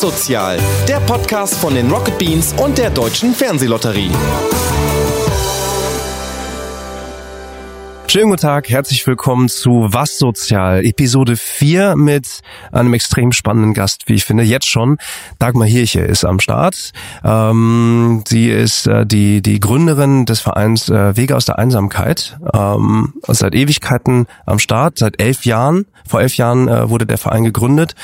Was Sozial, der Podcast von den Rocket Beans und der Deutschen Fernsehlotterie. Schönen guten Tag, herzlich willkommen zu Was Sozial, Episode 4 mit einem extrem spannenden Gast, wie ich finde, jetzt schon. Dagmar Hirche ist am Start. Ähm, sie ist äh, die, die Gründerin des Vereins äh, Wege aus der Einsamkeit. Ähm, seit Ewigkeiten am Start, seit elf Jahren. Vor elf Jahren äh, wurde der Verein gegründet.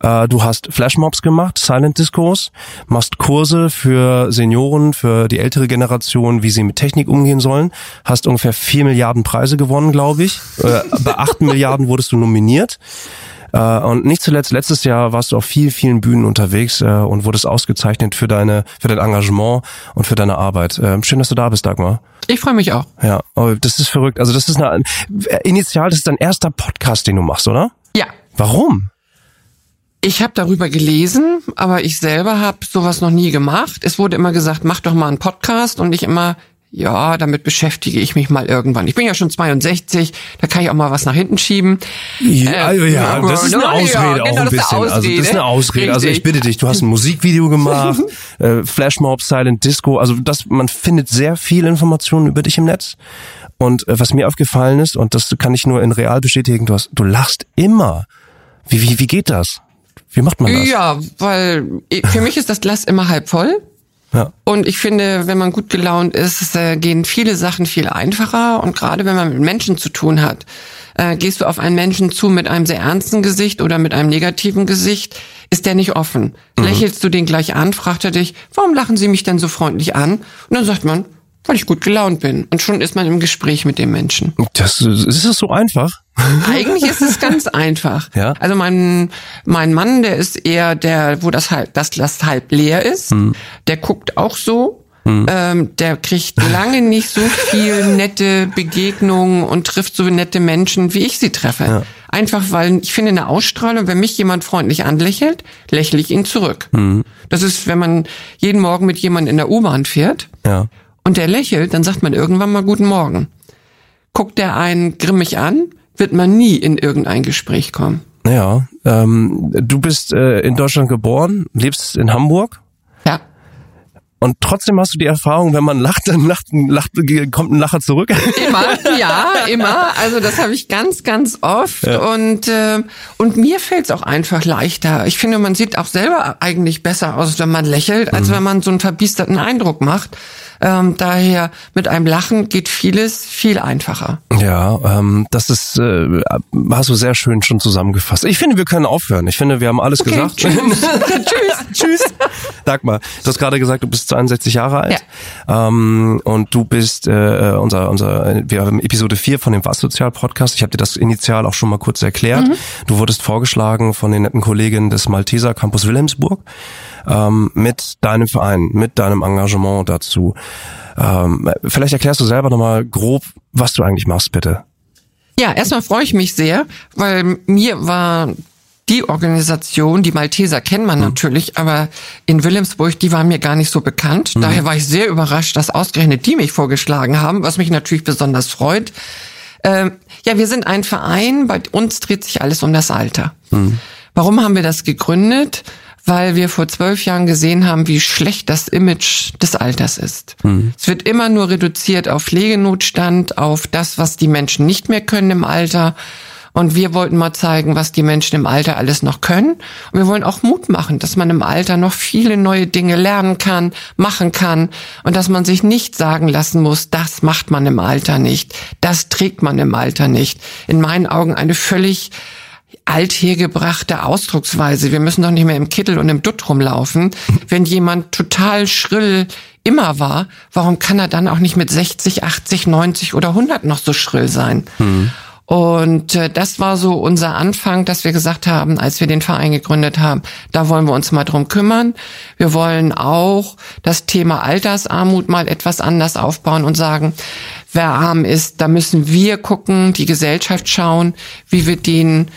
Äh, du hast Flashmobs gemacht, Silent Discos, machst Kurse für Senioren, für die ältere Generation, wie sie mit Technik umgehen sollen, hast ungefähr vier Milliarden Preise gewonnen, glaube ich. Äh, bei acht Milliarden wurdest du nominiert. Äh, und nicht zuletzt, letztes Jahr warst du auf vielen, vielen Bühnen unterwegs äh, und wurdest ausgezeichnet für deine, für dein Engagement und für deine Arbeit. Äh, schön, dass du da bist, Dagmar. Ich freue mich auch. Ja, oh, das ist verrückt. Also das ist eine, initial, das ist dein erster Podcast, den du machst, oder? Ja. Warum? Ich habe darüber gelesen, aber ich selber habe sowas noch nie gemacht. Es wurde immer gesagt, mach doch mal einen Podcast und ich immer, ja, damit beschäftige ich mich mal irgendwann. Ich bin ja schon 62, da kann ich auch mal was nach hinten schieben. Ja, äh, ja das ist eine Ausrede ja, genau, auch ein bisschen. Ausrede. Also das ist eine Ausrede. Richtig. Also ich bitte dich, du hast ein Musikvideo gemacht, äh, Flashmob, Silent Disco. Also das, man findet sehr viel Informationen über dich im Netz. Und äh, was mir aufgefallen ist, und das kann ich nur in real bestätigen, du hast, du lachst immer. Wie, wie, wie geht das? Wie macht man das? Ja, weil für mich ist das Glas immer halb voll. Ja. Und ich finde, wenn man gut gelaunt ist, äh, gehen viele Sachen viel einfacher. Und gerade wenn man mit Menschen zu tun hat, äh, gehst du auf einen Menschen zu mit einem sehr ernsten Gesicht oder mit einem negativen Gesicht, ist der nicht offen. Mhm. Lächelst du den gleich an, fragt er dich, warum lachen sie mich denn so freundlich an? Und dann sagt man, weil ich gut gelaunt bin. Und schon ist man im Gespräch mit dem Menschen. Das ist es so einfach. Eigentlich ist es ganz einfach. Ja? Also mein mein Mann, der ist eher der, wo das halb das Glas halb leer ist. Hm. Der guckt auch so. Hm. Ähm, der kriegt lange nicht so viel nette Begegnungen und trifft so nette Menschen, wie ich sie treffe. Ja. Einfach weil ich finde eine Ausstrahlung, wenn mich jemand freundlich anlächelt, lächle ich ihn zurück. Hm. Das ist, wenn man jeden Morgen mit jemandem in der U-Bahn fährt. Ja und der lächelt, dann sagt man irgendwann mal Guten Morgen. Guckt der einen grimmig an, wird man nie in irgendein Gespräch kommen. Ja, ähm, du bist äh, in Deutschland geboren, lebst in Hamburg. Ja. Und trotzdem hast du die Erfahrung, wenn man lacht, dann lacht, lacht, kommt ein Lacher zurück. Immer, ja, immer. Also das habe ich ganz, ganz oft. Ja. Und äh, und mir fällt es auch einfach leichter. Ich finde, man sieht auch selber eigentlich besser aus, wenn man lächelt, als mhm. wenn man so einen verbiesterten Eindruck macht. Ähm, daher mit einem Lachen geht vieles viel einfacher. Ja, ähm, das ist, äh, hast du sehr schön schon zusammengefasst. Ich finde, wir können aufhören. Ich finde, wir haben alles okay, gesagt. Tschüss. tschüss. tschüss. Dagmar, du hast gerade gesagt, du bist 62 Jahre alt. Ja. Ähm, und du bist äh, unser, unser, wir haben Episode 4 von dem Was Sozial Podcast. Ich habe dir das initial auch schon mal kurz erklärt. Mhm. Du wurdest vorgeschlagen von den netten Kolleginnen des Malteser Campus Wilhelmsburg ähm, mit deinem Verein, mit deinem Engagement dazu. Ähm, vielleicht erklärst du selber nochmal grob, was du eigentlich machst, bitte. Ja, erstmal freue ich mich sehr, weil mir war die Organisation, die Malteser kennt man mhm. natürlich, aber in Wilhelmsburg, die war mir gar nicht so bekannt. Mhm. Daher war ich sehr überrascht, dass ausgerechnet die mich vorgeschlagen haben, was mich natürlich besonders freut. Ähm, ja, wir sind ein Verein, bei uns dreht sich alles um das Alter. Mhm. Warum haben wir das gegründet? Weil wir vor zwölf Jahren gesehen haben, wie schlecht das Image des Alters ist. Mhm. Es wird immer nur reduziert auf Pflegenotstand, auf das, was die Menschen nicht mehr können im Alter. Und wir wollten mal zeigen, was die Menschen im Alter alles noch können. Und wir wollen auch Mut machen, dass man im Alter noch viele neue Dinge lernen kann, machen kann und dass man sich nicht sagen lassen muss, das macht man im Alter nicht, das trägt man im Alter nicht. In meinen Augen eine völlig althergebrachte Ausdrucksweise. Wir müssen doch nicht mehr im Kittel und im Dutt rumlaufen. Wenn jemand total schrill immer war, warum kann er dann auch nicht mit 60, 80, 90 oder 100 noch so schrill sein? Mhm. Und äh, das war so unser Anfang, dass wir gesagt haben, als wir den Verein gegründet haben, da wollen wir uns mal drum kümmern. Wir wollen auch das Thema Altersarmut mal etwas anders aufbauen und sagen, wer arm ist, da müssen wir gucken, die Gesellschaft schauen, wie wir den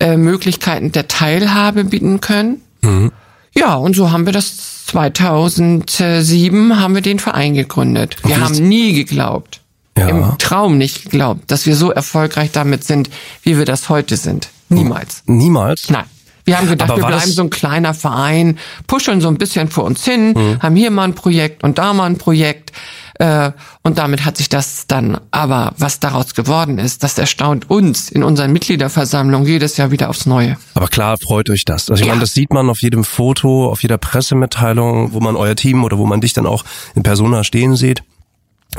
äh, Möglichkeiten der Teilhabe bieten können. Mhm. Ja, und so haben wir das 2007 haben wir den Verein gegründet. Wir haben nie geglaubt, ja. im Traum nicht geglaubt, dass wir so erfolgreich damit sind, wie wir das heute sind. Niemals. Niemals? Nein. Wir haben gedacht, wir bleiben so ein kleiner Verein, puscheln so ein bisschen vor uns hin, Mhm. haben hier mal ein Projekt und da mal ein Projekt. Äh, und damit hat sich das dann, aber was daraus geworden ist, das erstaunt uns in unseren Mitgliederversammlungen jedes Jahr wieder aufs Neue. Aber klar freut euch das. Also ich Ja. meine, das sieht man auf jedem Foto, auf jeder Pressemitteilung, wo man euer Team oder wo man dich dann auch in Persona stehen sieht.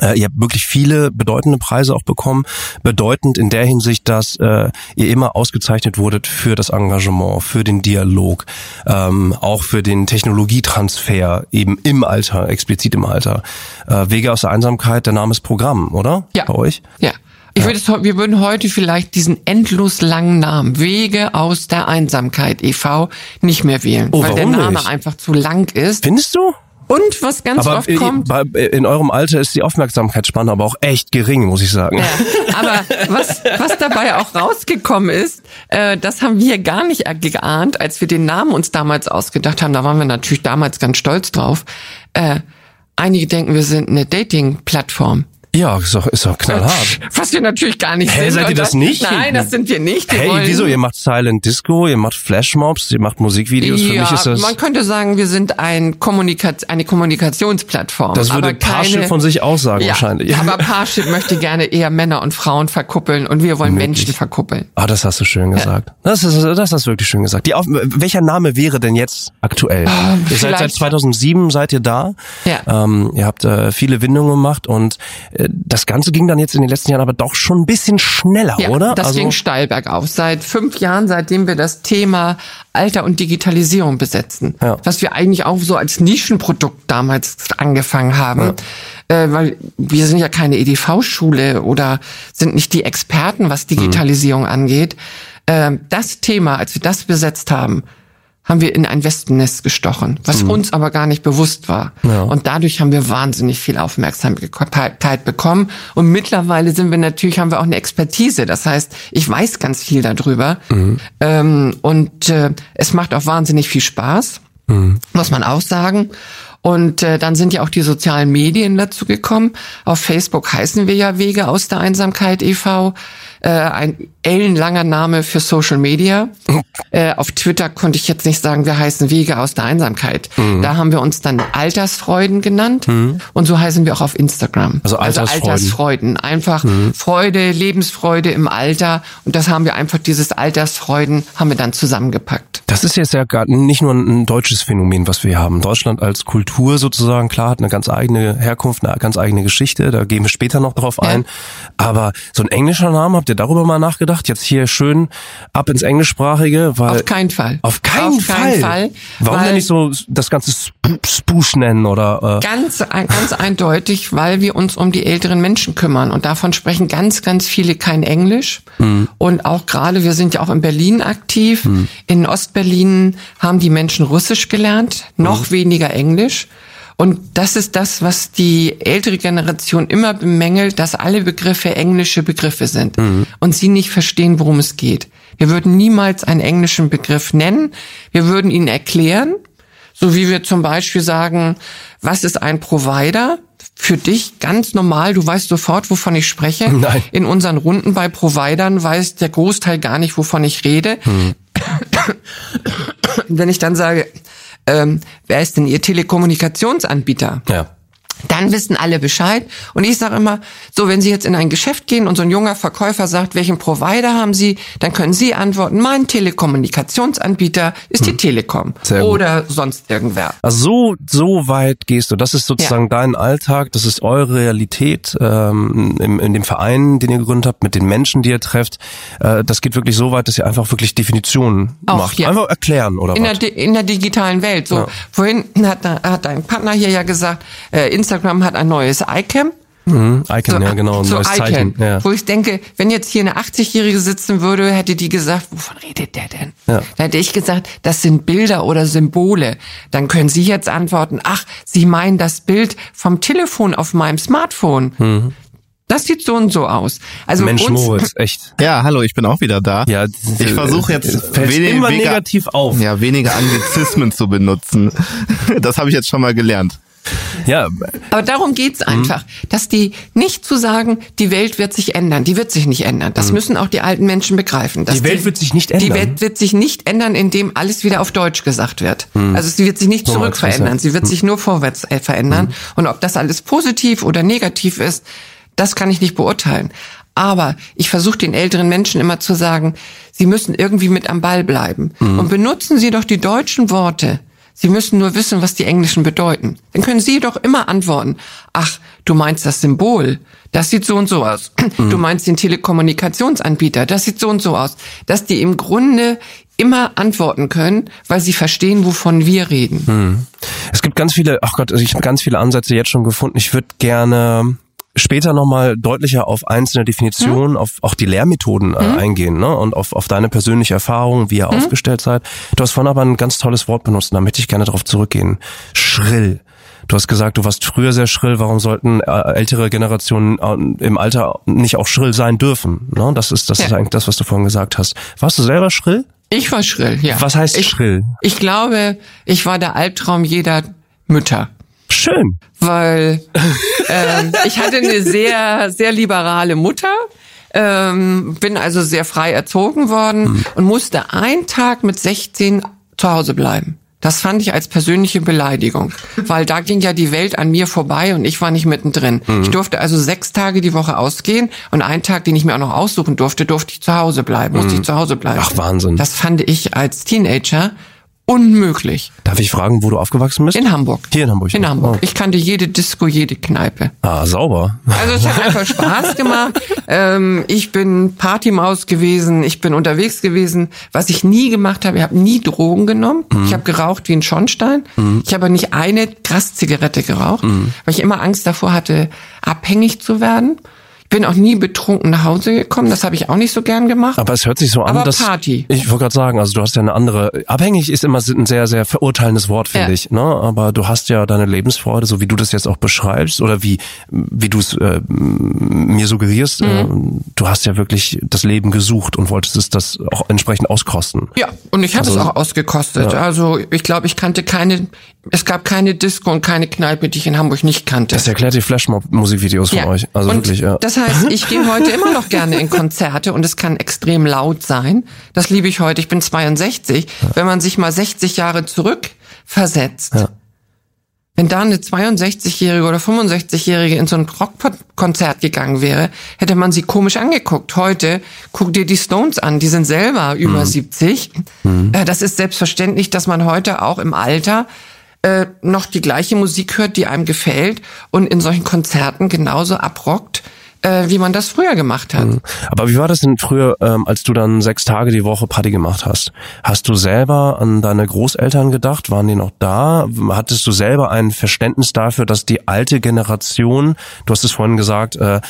Äh, ihr habt wirklich viele bedeutende Preise auch bekommen. Bedeutend in der Hinsicht, dass äh, ihr immer ausgezeichnet wurdet für das Engagement, für den Dialog, ähm, auch für den Technologietransfer eben im Alter, explizit im Alter. Äh, Wege aus der Einsamkeit, der Name ist Programm, oder? Ja. Bei euch? Ja. Ich würde es, wir würden heute vielleicht diesen endlos langen Namen Wege aus der Einsamkeit e.V. nicht mehr wählen, Oh, weil der Name nicht? einfach zu lang ist. Findest du? Und was ganz Aber oft kommt, in eurem Alter ist die Aufmerksamkeitsspanne aber auch echt gering, muss ich sagen. Ja, aber was, was dabei auch rausgekommen ist, äh, das haben wir gar nicht geahnt, als wir den Namen uns damals ausgedacht haben. Da waren wir natürlich damals ganz stolz drauf. Äh, einige denken, wir sind eine Dating-Plattform. Ja, ist doch, ist doch knallhart. Was wir natürlich gar nicht Hä, sind. seid ihr das nicht? Nein, das sind wir nicht. Wir Hey, wollen- wieso? Ihr macht Silent Disco, ihr macht Flashmobs, ihr macht Musikvideos. Für ja, mich ist das, man könnte sagen, wir sind ein Kommunika- eine Kommunikationsplattform. das würde Parship keine, von sich auch sagen ja, wahrscheinlich. Aber Parship möchte gerne eher Männer und Frauen verkuppeln und wir wollen Menschen verkuppeln. Ah, das hast du schön gesagt. Das, ist, das hast du wirklich schön gesagt. Die Auf, welcher Name wäre denn jetzt aktuell? ihr seid seit Ah, vielleicht- 2007 seid ihr da. Ja. Ähm, ihr habt äh, viele Windungen gemacht und äh, das Ganze ging dann jetzt in den letzten Jahren aber doch schon ein bisschen schneller, Ja, oder? das also, ging steil bergauf. Seit fünf Jahren, seitdem wir das Thema Alter und Digitalisierung besetzen, Ja. was wir eigentlich auch so als Nischenprodukt damals angefangen haben, äh, weil wir sind ja keine EDV-Schule oder sind nicht die Experten, was Digitalisierung angeht. Ähm, das Thema, als wir das besetzt haben, haben wir in ein Wespennest gestochen, was uns aber gar nicht bewusst war. Ja. Und dadurch haben wir wahnsinnig viel Aufmerksamkeit bekommen. Und mittlerweile sind wir natürlich, haben wir auch eine Expertise. Das heißt, ich weiß ganz viel darüber. Ähm, und äh, es macht auch wahnsinnig viel Spaß, muss man auch sagen. Und äh, dann sind ja auch die sozialen Medien dazu gekommen. Auf Facebook heißen wir ja Wege aus der Einsamkeit e.V. Äh, ein ellenlanger Name für Social Media. Äh, auf Twitter konnte ich jetzt nicht sagen, wir heißen Wege aus der Einsamkeit. Da haben wir uns dann Altersfreuden genannt. Und so heißen wir auch auf Instagram. Also Altersfreuden. Altersfreuden. Einfach Freude, Lebensfreude im Alter. Und das haben wir einfach, dieses Altersfreuden haben wir dann zusammengepackt. Das ist jetzt ja gar nicht nur ein deutsches Phänomen, was wir haben. Deutschland als Kultur sozusagen, klar, hat eine ganz eigene Herkunft, eine ganz eigene Geschichte, da gehen wir später noch drauf Ja. ein. Aber so ein englischer Name, habt ihr darüber mal nachgedacht? Jetzt hier schön ab ins Englischsprachige, weil... Auf keinen Fall. Auf keinen Auf Fall. keinen Fall, Warum denn nicht so das ganze Sp- Spoosh nennen oder... Äh, Ganz, ganz eindeutig, weil wir uns um die älteren Menschen kümmern. Und davon sprechen ganz, ganz viele kein Englisch. Und auch gerade, wir sind ja auch in Berlin aktiv. In Ostberlin haben die Menschen Russisch gelernt, noch weniger Englisch. Und das ist das, was die ältere Generation immer bemängelt, dass alle Begriffe englische Begriffe sind und sie nicht verstehen, worum es geht. Wir würden niemals einen englischen Begriff nennen. Wir würden ihn erklären. So wie wir zum Beispiel sagen, was ist ein Provider? Für dich ganz normal, du weißt sofort, wovon ich spreche. Nein. In unseren Runden bei Providern weiß der Großteil gar nicht, wovon ich rede. Wenn ich dann sage, ähm, wer ist denn Ihr Telekommunikationsanbieter? ja. Dann wissen alle Bescheid. Und ich sage immer, so, wenn Sie jetzt in ein Geschäft gehen und so ein junger Verkäufer sagt, welchen Provider haben Sie, dann können Sie antworten, mein Telekommunikationsanbieter ist die Telekom Hm. Sehr gut. oder sonst irgendwer. Also so, so weit gehst du. Das ist sozusagen dein Alltag, das ist eure Realität ähm, im, in dem Verein, den ihr gegründet habt, mit den Menschen, die ihr trefft. Äh, das geht wirklich so weit, dass ihr einfach wirklich Definitionen Auch, macht. ja. Einfach erklären oder In der, was? di- in der digitalen Welt. So, Ja. vorhin hat, hat dein Partner hier ja gesagt, äh, Instagram hat ein neues iCam. Mhm, Icon, ja genau, ein so neues Zeichen. Icon, Ja. Wo ich denke, wenn jetzt hier eine 80-Jährige sitzen würde, hätte die gesagt, wovon redet der denn? Ja. Dann hätte ich gesagt, das sind Bilder oder Symbole. Dann können Sie jetzt antworten, ach, Sie meinen das Bild vom Telefon auf meinem Smartphone. Mhm. Das sieht so und so aus. Also Mensch uns, Moritz, echt. Ja, hallo, ich bin auch wieder da. Ja, ich versuche jetzt fällt wenig- immer weniger- negativ auf. Ja, weniger Anglizismen zu benutzen. Das habe ich jetzt schon mal gelernt. Ja, Aber darum geht's Mhm. einfach, dass die nicht zu sagen, die Welt wird sich ändern. Die wird sich nicht ändern. Das müssen auch die alten Menschen begreifen. Mhm. Die Welt wird sich nicht ändern? Die Welt wird sich nicht ändern, indem alles wieder auf Deutsch gesagt wird. Also sie wird sich nicht zurück du's, verändern. Sie wird sich nur vorwärts äh, verändern. Und ob das alles positiv oder negativ ist, das kann ich nicht beurteilen. Aber ich versuche den älteren Menschen immer zu sagen, sie müssen irgendwie mit am Ball bleiben. Und benutzen Sie doch die deutschen Worte. Sie müssen nur wissen, was die englischen bedeuten. Dann können Sie doch immer antworten. Ach, du meinst das Symbol. Das sieht so und so aus. Du meinst den Telekommunikationsanbieter. Das sieht so und so aus. Dass die im Grunde immer antworten können, weil sie verstehen, wovon wir reden. Es gibt ganz viele, ach Gott, also ich habe ganz viele Ansätze jetzt schon gefunden. Ich würde gerne später nochmal deutlicher auf einzelne Definitionen, Hm? auf auch die Lehrmethoden äh, eingehen ne? und auf, auf deine persönliche Erfahrung, wie ihr Hm? aufgestellt seid. Du hast vorhin aber ein ganz tolles Wort benutzt und da möchte ich gerne darauf zurückgehen. Schrill. Du hast gesagt, du warst früher sehr schrill. Warum sollten äh, ältere Generationen äh, im Alter nicht auch schrill sein dürfen? Ne? Das ist das Ja. ist eigentlich das, was du vorhin gesagt hast. Warst du selber schrill? Ich war schrill, ja. Was heißt ich, schrill? Ich glaube, ich war der Albtraum jeder Mütter. Schön. weil ähm, ich hatte eine sehr, sehr liberale Mutter, ähm, bin also sehr frei erzogen worden und musste einen Tag mit 16 zu Hause bleiben. Das fand ich als persönliche Beleidigung, weil da ging ja die Welt an mir vorbei und ich war nicht mittendrin. Ich durfte also sechs Tage die Woche ausgehen und einen Tag, den ich mir auch noch aussuchen durfte, durfte ich zu Hause bleiben, musste ich zu Hause bleiben. Ach, Wahnsinn. Das fand ich als Teenager unmöglich. Darf ich fragen, wo du aufgewachsen bist? In Hamburg. Hier in Hamburg. In Oh. Hamburg. Ich kannte jede Disco, jede Kneipe. Ah, sauber. Also es hat einfach Spaß gemacht. Ähm, ich bin Partymaus gewesen, ich bin unterwegs gewesen. Was ich nie gemacht habe, ich habe nie Drogen genommen. Ich habe geraucht wie ein Schornstein. Ich habe nicht eine Grass-Zigarette geraucht, weil ich immer Angst davor hatte, abhängig zu werden. Bin auch nie betrunken nach Hause gekommen, das habe ich auch nicht so gern gemacht. Aber es hört sich so an, Aber dass Party. ich wollte gerade sagen, also du hast ja eine andere. Abhängig ist immer ein sehr, sehr verurteilendes Wort, finde Ja. ich. Ne? Aber du hast ja deine Lebensfreude, so wie du das jetzt auch beschreibst oder wie wie du es äh, mir suggerierst. Äh, du hast ja wirklich das Leben gesucht und wolltest es das auch entsprechend auskosten. Ja, und ich habe Also- es auch ausgekostet. Also ich glaube, ich kannte keine, es gab keine Disco und keine Kneipe, die ich in Hamburg nicht kannte. Das erklärt die Flashmob-Musikvideos von euch. Also und wirklich, ja. Das heißt, ich gehe heute immer noch gerne in Konzerte und es kann extrem laut sein. Das liebe ich heute. Ich bin 62. Wenn man sich mal 60 Jahre zurück versetzt. Ja. Wenn da eine 62-Jährige oder 65-Jährige in so ein Rockkonzert gegangen wäre, hätte man sie komisch angeguckt. Heute guck dir die Stones an, die sind selber über 70. Äh, Das ist selbstverständlich, dass man heute auch im Alter äh, noch die gleiche Musik hört, die einem gefällt und in solchen Konzerten genauso abrockt, äh, wie man das früher gemacht hat. Aber wie war das denn früher, ähm, als du dann sechs Tage die Woche Party gemacht hast? Hast du selber an deine Großeltern gedacht? Waren die noch da? Hattest du selber ein Verständnis dafür, dass die alte Generation, du hast es vorhin gesagt, äh,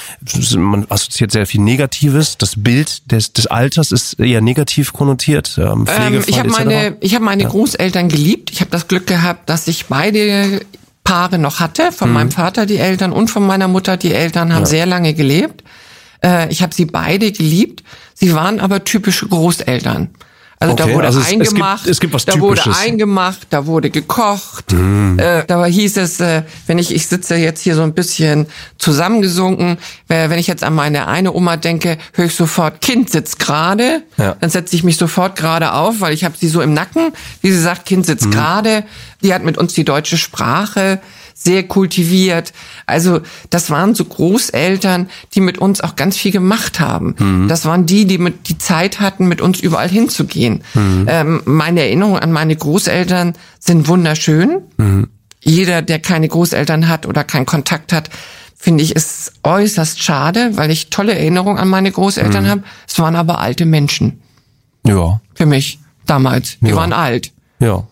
man assoziiert sehr viel Negatives. Das Bild des, des Alters ist eher negativ konnotiert. Ähm, Ähm, ich habe meine, ich habe meine Großeltern geliebt. Ich habe das Glück gehabt, dass ich beide Paare noch hatte. Von meinem Vater die Eltern und von meiner Mutter die Eltern haben sehr lange gelebt. Äh, ich habe sie beide geliebt. Sie waren aber typische Großeltern. Also da Okay, wurde also es- es gibt- eingemacht, es gibt da wurde Typisches. eingemacht, da wurde gekocht. Äh, da hieß es, äh, wenn ich, ich sitze jetzt hier so ein bisschen zusammengesunken, äh, wenn ich jetzt an meine eine Oma denke, höre ich sofort, Kind sitzt gerade. Ja. Dann setze ich mich sofort gerade auf, weil ich habe sie so im Nacken. Wie sie sagt, Kind sitzt gerade. Die hat mit uns die deutsche Sprache sehr kultiviert. Also das waren so Großeltern, die mit uns auch ganz viel gemacht haben. Das waren die, die mit die Zeit hatten, mit uns überall hinzugehen. Ähm, meine Erinnerungen an meine Großeltern sind wunderschön. Jeder, der keine Großeltern hat oder keinen Kontakt hat, finde ich, ist äußerst schade, weil ich tolle Erinnerungen an meine Großeltern habe. Es waren aber alte Menschen Ja, für mich damals. Die Ja. waren alt. ja.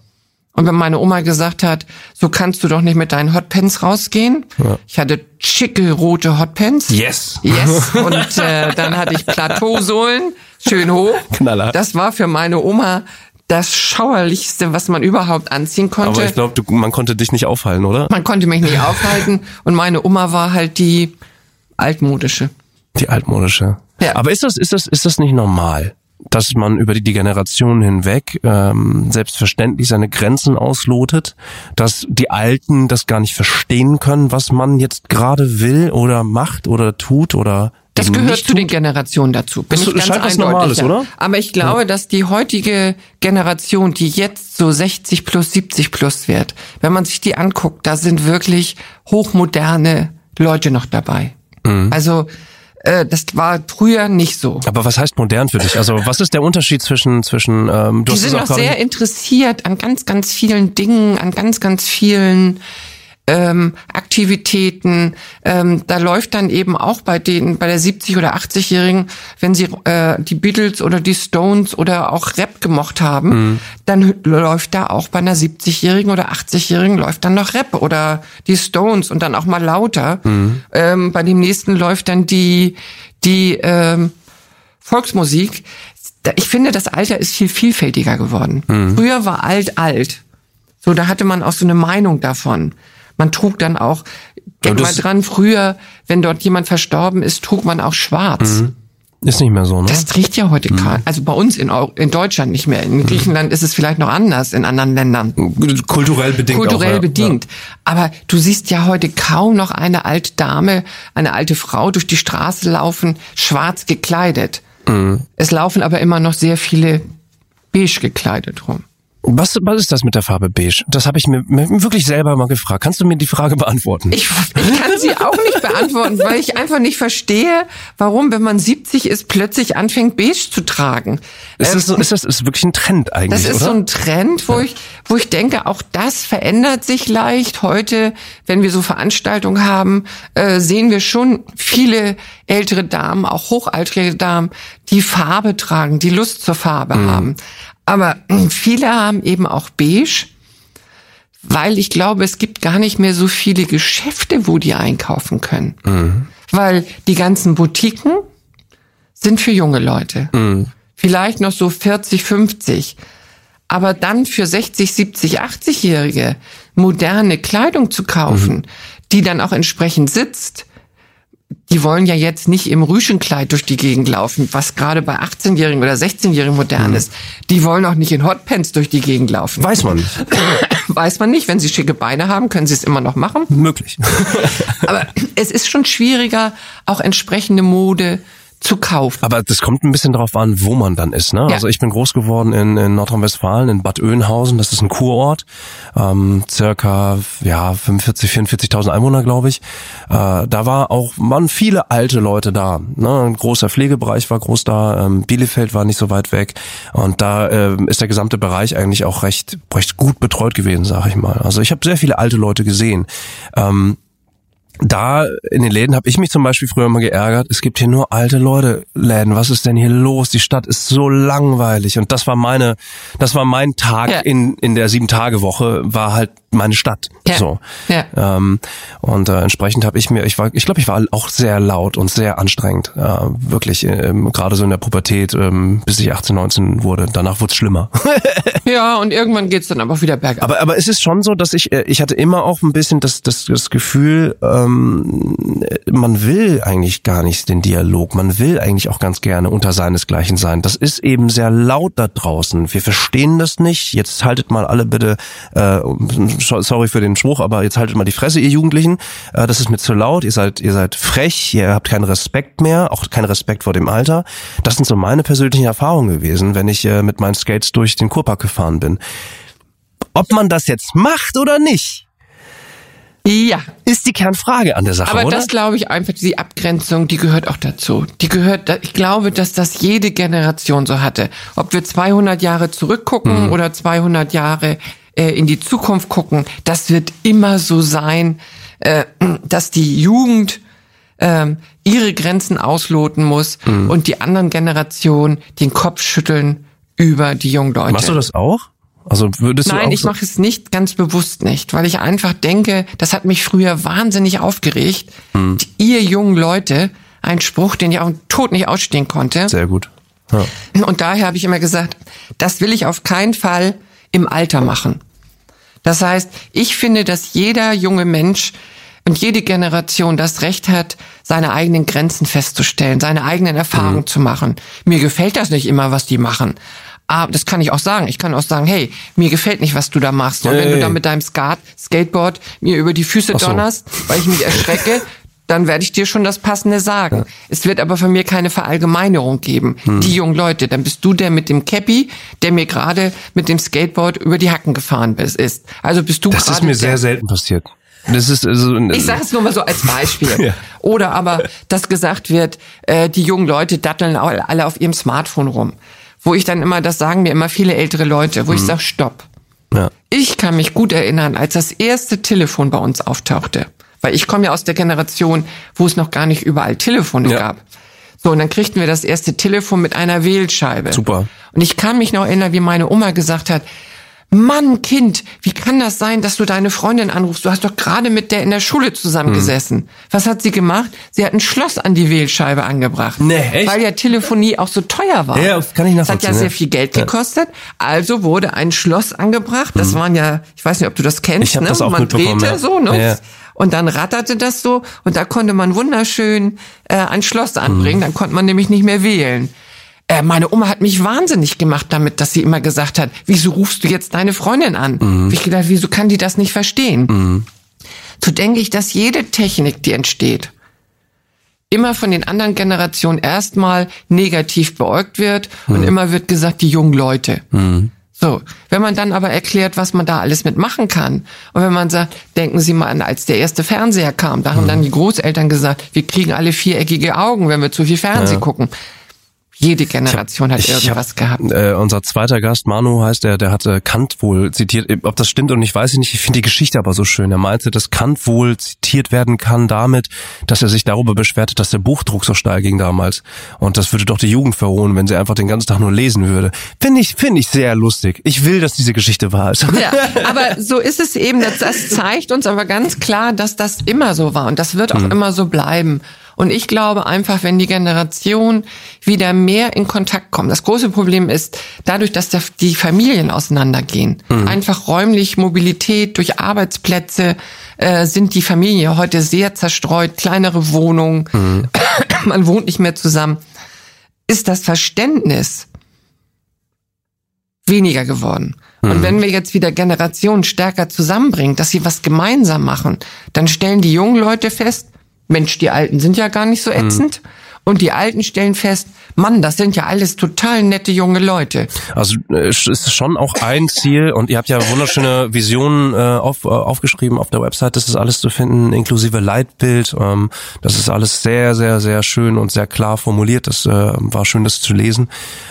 Und wenn meine Oma gesagt hat, so kannst du doch nicht mit deinen Hotpants rausgehen. Ich hatte schicke rote Hotpants. Yes. Yes. Und äh, dann hatte ich Plateausohlen, schön hoch. Knaller. Das war für meine Oma das Schauerlichste, was man überhaupt anziehen konnte. Aber ich glaube, man konnte dich nicht aufhalten, oder? man konnte mich nicht aufhalten. Und meine Oma war halt die altmodische. Die altmodische. Ja. Aber ist das, ist das, ist das nicht normal? Dass man über die, Generationen hinweg ähm, selbstverständlich seine Grenzen auslotet, dass die Alten das gar nicht verstehen können, was man jetzt gerade will oder macht oder tut oder das gehört zu den. Generationen dazu. Bin Das ich ganz scheint was Normales, ja. oder? Aber ich glaube, dass die heutige Generation, die jetzt so 60 plus, 70 plus wird, wenn man sich die anguckt, da sind wirklich hochmoderne Leute noch dabei. Mhm. Also äh, das war früher nicht so. Aber was heißt modern für dich? Also was ist der Unterschied zwischen zwischen ähm, du Die sind auch noch sehr interessiert an ganz, ganz vielen Dingen, an ganz, ganz vielen ähm, Aktivitäten. Ähm, da läuft dann eben auch bei denen, bei der 70- oder 80-Jährigen, wenn sie äh, die Beatles oder die Stones oder auch Rap gemocht haben, Mhm. dann läuft da auch bei einer 70-Jährigen oder 80-Jährigen läuft dann noch Rap oder die Stones und dann auch mal lauter. Mhm. Ähm, bei dem nächsten läuft dann die, die ähm, Volksmusik. Ich finde, das Alter ist viel vielfältiger geworden. Mhm. Früher war alt alt. So, da hatte man auch so eine Meinung davon. Man trug dann auch, denk mal dran, früher, wenn dort jemand verstorben ist, trug man auch schwarz. ist nicht mehr so, ne? Das trägt ja heute kein, also bei uns in, in Deutschland nicht mehr. In Griechenland ist es vielleicht noch anders, in anderen Ländern. Kulturell bedingt Kulturell auch, ja. bedingt. Aber du siehst ja heute kaum noch eine alte Dame, eine alte Frau durch die Straße laufen, schwarz gekleidet. Mhm. Es laufen aber immer noch sehr viele beige gekleidet rum. Was, was ist das mit der Farbe beige? Das habe ich mir, wirklich selber mal gefragt. Kannst du mir die Frage beantworten? Ich, ich kann sie auch nicht beantworten, weil ich einfach nicht verstehe, warum, wenn man 70 ist, plötzlich anfängt, beige zu tragen. ist, Ähm, das so, ist das ist wirklich ein Trend eigentlich, Das ist oder? so ein Trend, wo ich, wo ich denke, auch das verändert sich leicht. Heute, wenn wir so Veranstaltungen haben, äh, sehen wir schon viele ältere Damen, auch hochaltrige Damen, die Farbe tragen, die Lust zur Farbe haben. Aber viele haben eben auch beige, weil ich glaube, es gibt gar nicht mehr so viele Geschäfte, wo die einkaufen können. Weil die ganzen Boutiquen sind für junge Leute. Vielleicht noch so 40, 50. Aber dann für 60, 70, 80-Jährige moderne Kleidung zu kaufen, die dann auch entsprechend sitzt, die wollen ja jetzt nicht im Rüschenkleid durch die Gegend laufen, was gerade bei 18-Jährigen oder 16-Jährigen modern ist. Die wollen auch nicht in Hotpants durch die Gegend laufen. Weiß man nicht. Weiß man nicht. Wenn sie schicke Beine haben, können sie es immer noch machen. Möglich. Aber es ist schon schwieriger, auch entsprechende Mode zu kaufen. Aber das kommt ein bisschen drauf an, wo man dann ist. Ne? Ja. Also ich bin groß geworden in, in Nordrhein-Westfalen, in Bad Oeynhausen. Das ist ein Kurort, ähm, circa ja 45, 44.000 Einwohner, glaube ich. Äh, da war auch waren viele alte Leute da. Ne? Ein großer Pflegebereich war groß da. Ähm, Bielefeld war nicht so weit weg und da äh, ist der gesamte Bereich eigentlich auch recht recht gut betreut gewesen, sage ich mal. Also ich habe sehr viele alte Leute gesehen. Ähm, da in den Läden habe ich mich zum Beispiel früher mal geärgert. Es gibt hier nur alte Leute Läden. Was ist denn hier los? Die Stadt ist so langweilig. Und das war meine, das war mein Tag Ja. in in der sieben Tage Woche war halt meine Stadt. Ja. So. Ja. Ähm, und äh, entsprechend habe ich mir, ich war, ich glaube, ich war auch sehr laut und sehr anstrengend. Äh, wirklich, ähm, gerade so in der Pubertät, ähm, bis ich 18, 19 wurde. Danach wurde es schlimmer. Ja, und irgendwann geht's dann aber wieder bergab. Aber, aber es ist schon so, dass ich, äh, ich hatte immer auch ein bisschen das, das, das Gefühl, ähm, man will eigentlich gar nicht den Dialog. Man will eigentlich auch ganz gerne unter seinesgleichen sein. Das ist eben sehr laut da draußen. Wir verstehen das nicht. Jetzt haltet mal alle bitte, äh, sorry für den Spruch, aber jetzt haltet mal die Fresse, ihr Jugendlichen. Äh, das ist mir zu laut. Ihr seid, ihr seid frech. Ihr habt keinen Respekt mehr, auch keinen Respekt vor dem Alter. Das sind so meine persönlichen Erfahrungen gewesen, wenn ich äh, mit meinen Skates durch den Kurpark gefahren bin. Ob man das jetzt macht oder nicht, ja, ist die Kernfrage an der Sache, aber oder? das glaube ich einfach, die Abgrenzung, die gehört auch dazu. Die gehört, ich glaube, dass das jede Generation so hatte. Ob wir 200 Jahre zurückgucken oder 200 Jahre äh, in die Zukunft gucken, das wird immer so sein, äh, dass die Jugend ähm, ihre Grenzen ausloten muss und die anderen Generationen den Kopf schütteln über die jungen Leute. Machst du das auch? Also würdest du Nein, auch ich so- mache es nicht ganz bewusst nicht, weil ich einfach denke, das hat mich früher wahnsinnig aufgeregt. Hm. Ihr jungen Leute, ein Spruch, den ich auch tot nicht ausstehen konnte. sehr gut. Ja. Und daher habe ich immer gesagt, das will ich auf keinen Fall im Alter machen. Das heißt, ich finde, dass jeder junge Mensch und jede Generation das Recht hat, seine eigenen Grenzen festzustellen, seine eigenen Erfahrungen mhm. zu machen. Mir gefällt das nicht immer, was die machen. Aber das kann ich auch sagen. Ich kann auch sagen, hey, mir gefällt nicht, was du da machst. Und hey. wenn du da mit deinem Skat Skateboard mir über die Füße so. donnerst, weil ich mich erschrecke, dann werde ich dir schon das Passende sagen. Ja. Es wird aber von mir keine Verallgemeinerung geben. Hm. Die jungen Leute, dann bist du der mit dem Cappy, der mir gerade mit dem Skateboard über die Hacken gefahren ist. Also bist du Das ist mir sehr selten passiert. Das ist also, ich sage es nur mal so als Beispiel. ja. Oder aber, dass gesagt wird, äh, die jungen Leute datteln alle auf ihrem Smartphone rum. Wo ich dann immer, das sagen mir immer viele ältere Leute, wo hm. ich sage, stopp. Ja. Ich kann mich gut erinnern, als das erste Telefon bei uns auftauchte. Weil ich komme ja aus der Generation, wo es noch gar nicht überall Telefone ja. gab. So, und dann kriegten wir das erste Telefon mit einer Wählscheibe. Super. Und ich kann mich noch erinnern, wie meine Oma gesagt hat, Mann, Kind, wie kann das sein, dass du deine Freundin anrufst? Du hast doch gerade mit der in der Schule zusammengesessen. Hm. Was hat sie gemacht? Sie hat ein Schloss an die Wählscheibe angebracht. Nee, echt? Weil ja Telefonie auch so teuer war. Ja, kann ich nachvollziehen. Das hat ja sehr viel Geld gekostet. Also wurde ein Schloss angebracht. Das hm. waren ja, ich weiß nicht, ob du das kennst, ich hab ne? Das auch Man drehte ja. so, ne? Ja. Und dann ratterte das so und da konnte man wunderschön äh, ein Schloss anbringen. Mhm. Dann konnte man nämlich nicht mehr wählen. Äh, meine Oma hat mich wahnsinnig gemacht damit, dass sie immer gesagt hat, wieso rufst du jetzt deine Freundin an? Mhm. ich gedacht, wieso kann die das nicht verstehen? Mhm. So denke ich, dass jede Technik, die entsteht, immer von den anderen Generationen erstmal negativ beäugt wird und mhm. immer wird gesagt, die jungen Leute. Mhm. So, wenn man dann aber erklärt, was man da alles mitmachen kann, und wenn man sagt, denken Sie mal an, als der erste Fernseher kam, da haben mhm. dann die Großeltern gesagt, wir kriegen alle viereckige Augen, wenn wir zu viel Fernsehen ja. gucken. Jede Generation hab, hat irgendwas hab, gehabt. Äh, unser zweiter Gast, Manu heißt der, der hatte Kant wohl zitiert. Ob das stimmt und ich weiß nicht. Ich finde die Geschichte aber so schön. Er meinte, dass Kant wohl zitiert werden kann damit, dass er sich darüber beschwerte, dass der Buchdruck so steil ging damals. Und das würde doch die Jugend verhohnen, wenn sie einfach den ganzen Tag nur lesen würde. Finde ich, finde ich sehr lustig. Ich will, dass diese Geschichte wahr ist. Ja, aber so ist es eben. Das, das zeigt uns aber ganz klar, dass das immer so war und das wird auch hm. immer so bleiben. Und ich glaube einfach, wenn die Generation wieder mehr in Kontakt kommt. Das große Problem ist, dadurch, dass die Familien auseinandergehen, mhm. einfach räumlich Mobilität durch Arbeitsplätze, äh, sind die Familien heute sehr zerstreut, kleinere Wohnungen, mhm. man wohnt nicht mehr zusammen, ist das Verständnis weniger geworden. Und mhm. wenn wir jetzt wieder Generationen stärker zusammenbringen, dass sie was gemeinsam machen, dann stellen die jungen Leute fest, Mensch, die Alten sind ja gar nicht so ätzend. Mhm. Und die Alten stellen fest, Mann, das sind ja alles total nette junge Leute. Also äh, es ist schon auch ein Ziel und ihr habt ja wunderschöne Visionen äh, auf, äh, aufgeschrieben auf der Website. Das ist alles zu finden, inklusive Leitbild. Ähm, das ist alles sehr, sehr, sehr schön und sehr klar formuliert. Das äh, war schön, das zu lesen.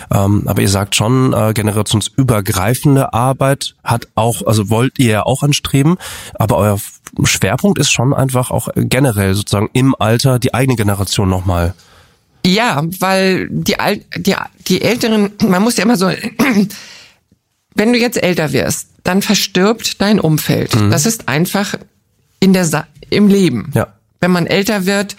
Ähm, aber ihr sagt schon, äh, generationsübergreifende Arbeit hat auch, also wollt ihr ja auch anstreben, aber euer Schwerpunkt ist schon einfach auch generell sozusagen im Alter die eigene Generation nochmal ja, weil die, Al die, die Älteren, man muss ja immer so, wenn du jetzt älter wirst, dann verstirbt dein Umfeld. Mhm. Das ist einfach in der Sa im Leben. Ja. Wenn man älter wird,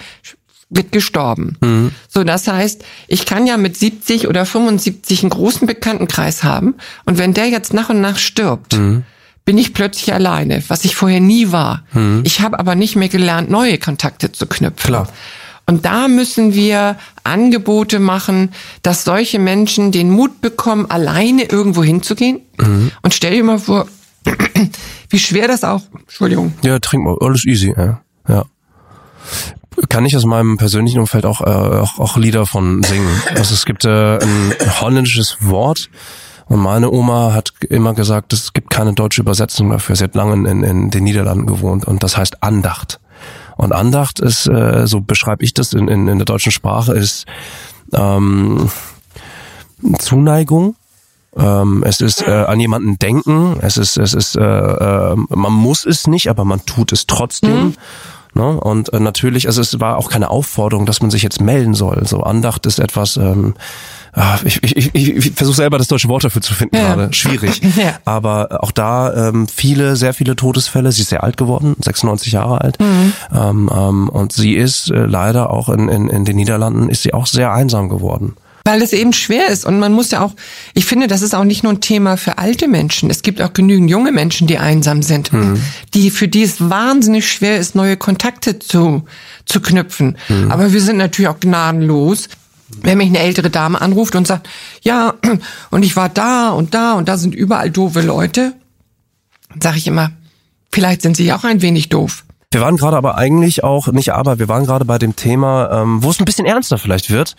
wird gestorben. Mhm. So, das heißt, ich kann ja mit 70 oder 75 einen großen Bekanntenkreis haben und wenn der jetzt nach und nach stirbt, mhm. Bin ich plötzlich alleine, was ich vorher nie war. Mhm. Ich habe aber nicht mehr gelernt, neue Kontakte zu knüpfen. Klar. Und da müssen wir Angebote machen, dass solche Menschen den Mut bekommen, alleine irgendwo hinzugehen. Mhm. Und stell dir mal vor, wie schwer das auch. Entschuldigung. Ja, trink mal, alles easy. Ja. ja. Kann ich aus meinem persönlichen Umfeld auch, äh, auch, auch Lieder von singen. Also es gibt äh, ein holländisches Wort. Und meine Oma hat immer gesagt, es gibt keine deutsche Übersetzung dafür. Sie hat lange in, in den Niederlanden gewohnt und das heißt Andacht. Und Andacht ist, äh, so beschreibe ich das in, in, in der deutschen Sprache, ist ähm, Zuneigung. Ähm, es ist äh, an jemanden denken. Es ist, es ist, äh, äh, man muss es nicht, aber man tut es trotzdem. Mhm. Ne? Und äh, natürlich, also es war auch keine Aufforderung, dass man sich jetzt melden soll. So Andacht ist etwas, ähm, Ah, ich, ich, ich, ich versuche selber das deutsche Wort dafür zu finden ja. gerade. Schwierig. ja. Aber auch da ähm, viele, sehr viele Todesfälle. Sie ist sehr alt geworden, 96 Jahre alt. Mhm. Ähm, ähm, und sie ist äh, leider auch in, in, in den Niederlanden ist sie auch sehr einsam geworden. Weil es eben schwer ist und man muss ja auch, ich finde, das ist auch nicht nur ein Thema für alte Menschen. Es gibt auch genügend junge Menschen, die einsam sind, mhm. die für die es wahnsinnig schwer ist, neue Kontakte zu zu knüpfen. Mhm. Aber wir sind natürlich auch gnadenlos. Wenn mich eine ältere Dame anruft und sagt, ja, und ich war da und da und da sind überall doofe Leute, sage ich immer, vielleicht sind sie auch ein wenig doof. Wir waren gerade aber eigentlich auch, nicht aber, wir waren gerade bei dem Thema, ähm, wo es ein bisschen ernster vielleicht wird,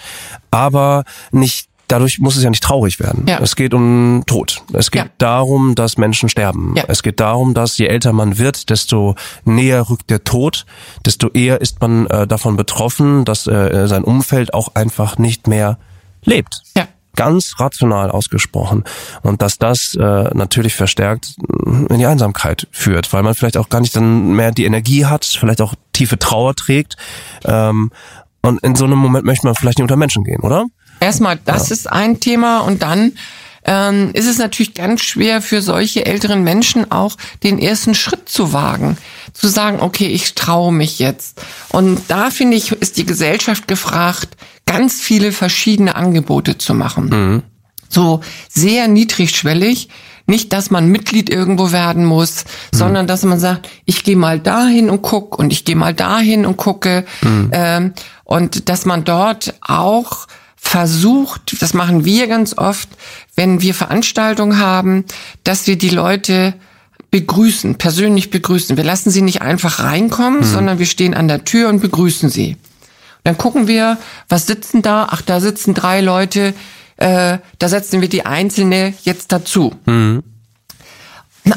aber nicht dadurch muss es ja nicht traurig werden. Ja. Es geht um Tod. Es geht ja. darum, dass Menschen sterben. Ja. Es geht darum, dass je älter man wird, desto näher rückt der Tod, desto eher ist man äh, davon betroffen, dass äh, sein Umfeld auch einfach nicht mehr lebt. Ja ganz rational ausgesprochen. Und dass das äh, natürlich verstärkt äh, in die Einsamkeit führt, weil man vielleicht auch gar nicht dann mehr die Energie hat, vielleicht auch tiefe Trauer trägt. Ähm, und in so einem Moment möchte man vielleicht nicht unter Menschen gehen, oder? Erstmal, das ja. ist ein Thema und dann ähm, ist es natürlich ganz schwer für solche älteren Menschen auch den ersten Schritt zu wagen, zu sagen, okay, ich traue mich jetzt. Und da finde ich, ist die Gesellschaft gefragt, ganz viele verschiedene Angebote zu machen. Mhm. So sehr niedrigschwellig. Nicht, dass man Mitglied irgendwo werden muss, mhm. sondern dass man sagt, ich gehe mal dahin und guck und ich gehe mal dahin und gucke. Mhm. Ähm, und dass man dort auch versucht, das machen wir ganz oft, wenn wir Veranstaltungen haben, dass wir die Leute begrüßen, persönlich begrüßen. Wir lassen sie nicht einfach reinkommen, mhm. sondern wir stehen an der Tür und begrüßen sie. Dann gucken wir, was sitzen da? Ach, da sitzen drei Leute. Äh, da setzen wir die einzelne jetzt dazu. Mhm.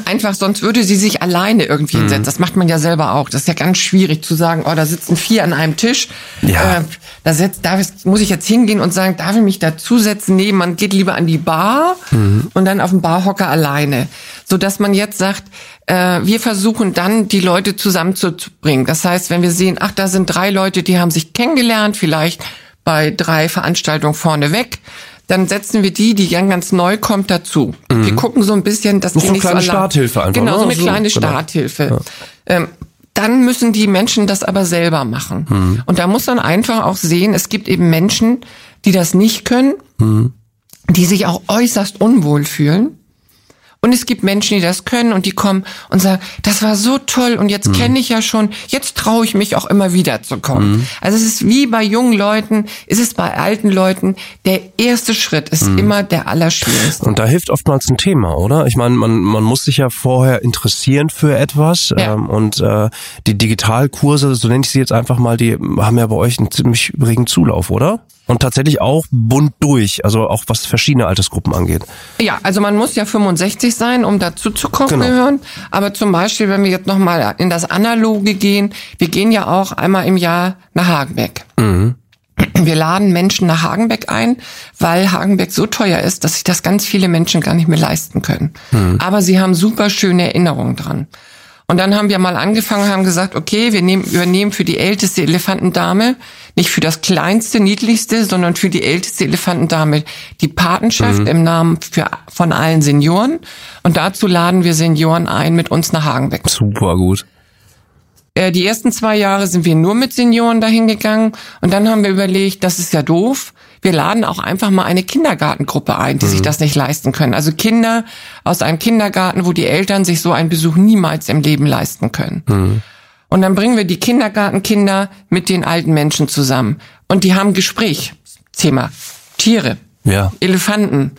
Einfach, sonst würde sie sich alleine irgendwie mhm. hinsetzen. Das macht man ja selber auch. Das ist ja ganz schwierig zu sagen, oh, da sitzen vier an einem Tisch. Ja. Äh, da setzt, darf ich, muss ich jetzt hingehen und sagen, darf ich mich dazusetzen? Nee, man geht lieber an die Bar mhm. und dann auf dem Barhocker alleine. So dass man jetzt sagt, äh, wir versuchen dann, die Leute zusammenzubringen. Das heißt, wenn wir sehen, ach, da sind drei Leute, die haben sich kennengelernt, vielleicht bei drei Veranstaltungen vorneweg dann setzen wir die, die ganz, ganz neu kommt, dazu. Mhm. Wir gucken so ein bisschen, dass das die so nicht kleine so Starthilfe einfach. Genau, so eine so, kleine genau. Starthilfe. Ja. Ähm, dann müssen die Menschen das aber selber machen. Mhm. Und da muss man einfach auch sehen, es gibt eben Menschen, die das nicht können, mhm. die sich auch äußerst unwohl fühlen. Und es gibt Menschen, die das können und die kommen und sagen, das war so toll und jetzt mhm. kenne ich ja schon, jetzt traue ich mich auch immer wieder zu kommen. Mhm. Also es ist wie bei jungen Leuten, ist es bei alten Leuten, der erste Schritt ist mhm. immer der allerschwierigste. Und da hilft oftmals ein Thema, oder? Ich meine, man, man muss sich ja vorher interessieren für etwas ja. ähm, und äh, die Digitalkurse, so nenne ich sie jetzt einfach mal, die haben ja bei euch einen ziemlich regen Zulauf, oder? Und tatsächlich auch bunt durch, also auch was verschiedene Altersgruppen angeht. Ja, also man muss ja 65 sein, um dazu zu genau. gehören. Aber zum Beispiel, wenn wir jetzt nochmal in das Analoge gehen, wir gehen ja auch einmal im Jahr nach Hagenbeck. Mhm. Wir laden Menschen nach Hagenbeck ein, weil Hagenbeck so teuer ist, dass sich das ganz viele Menschen gar nicht mehr leisten können. Mhm. Aber sie haben super schöne Erinnerungen dran. Und dann haben wir mal angefangen, haben gesagt, okay, wir nehmen, übernehmen für die älteste Elefantendame, nicht für das kleinste, niedlichste, sondern für die älteste Elefantendame die Patenschaft mhm. im Namen für, von allen Senioren. Und dazu laden wir Senioren ein, mit uns nach Hagenbeck. Super gut. Äh, die ersten zwei Jahre sind wir nur mit Senioren dahin gegangen und dann haben wir überlegt, das ist ja doof wir laden auch einfach mal eine Kindergartengruppe ein, die mhm. sich das nicht leisten können. Also Kinder aus einem Kindergarten, wo die Eltern sich so einen Besuch niemals im Leben leisten können. Mhm. Und dann bringen wir die Kindergartenkinder mit den alten Menschen zusammen. Und die haben Gespräch. Thema Tiere, ja. Elefanten,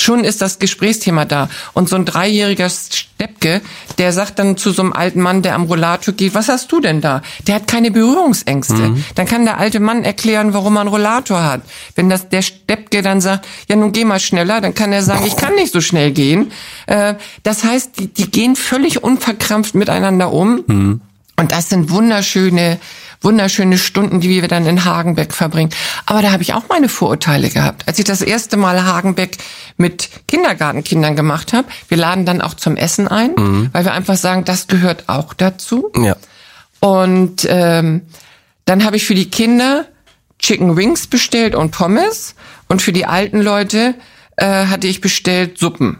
Schon ist das Gesprächsthema da. Und so ein dreijähriger Steppke, der sagt dann zu so einem alten Mann, der am Rollator geht, was hast du denn da? Der hat keine Berührungsängste. Mhm. Dann kann der alte Mann erklären, warum er einen Rollator hat. Wenn das der Steppke dann sagt, ja nun geh mal schneller, dann kann er sagen, ich kann nicht so schnell gehen. Äh, das heißt, die, die gehen völlig unverkrampft miteinander um. Mhm. Und das sind wunderschöne wunderschöne Stunden, die wir dann in Hagenbeck verbringen. Aber da habe ich auch meine Vorurteile gehabt. Als ich das erste Mal Hagenbeck mit Kindergartenkindern gemacht habe, wir laden dann auch zum Essen ein, mhm. weil wir einfach sagen, das gehört auch dazu. Ja. Und ähm, dann habe ich für die Kinder Chicken Wings bestellt und Pommes und für die alten Leute äh, hatte ich bestellt Suppen.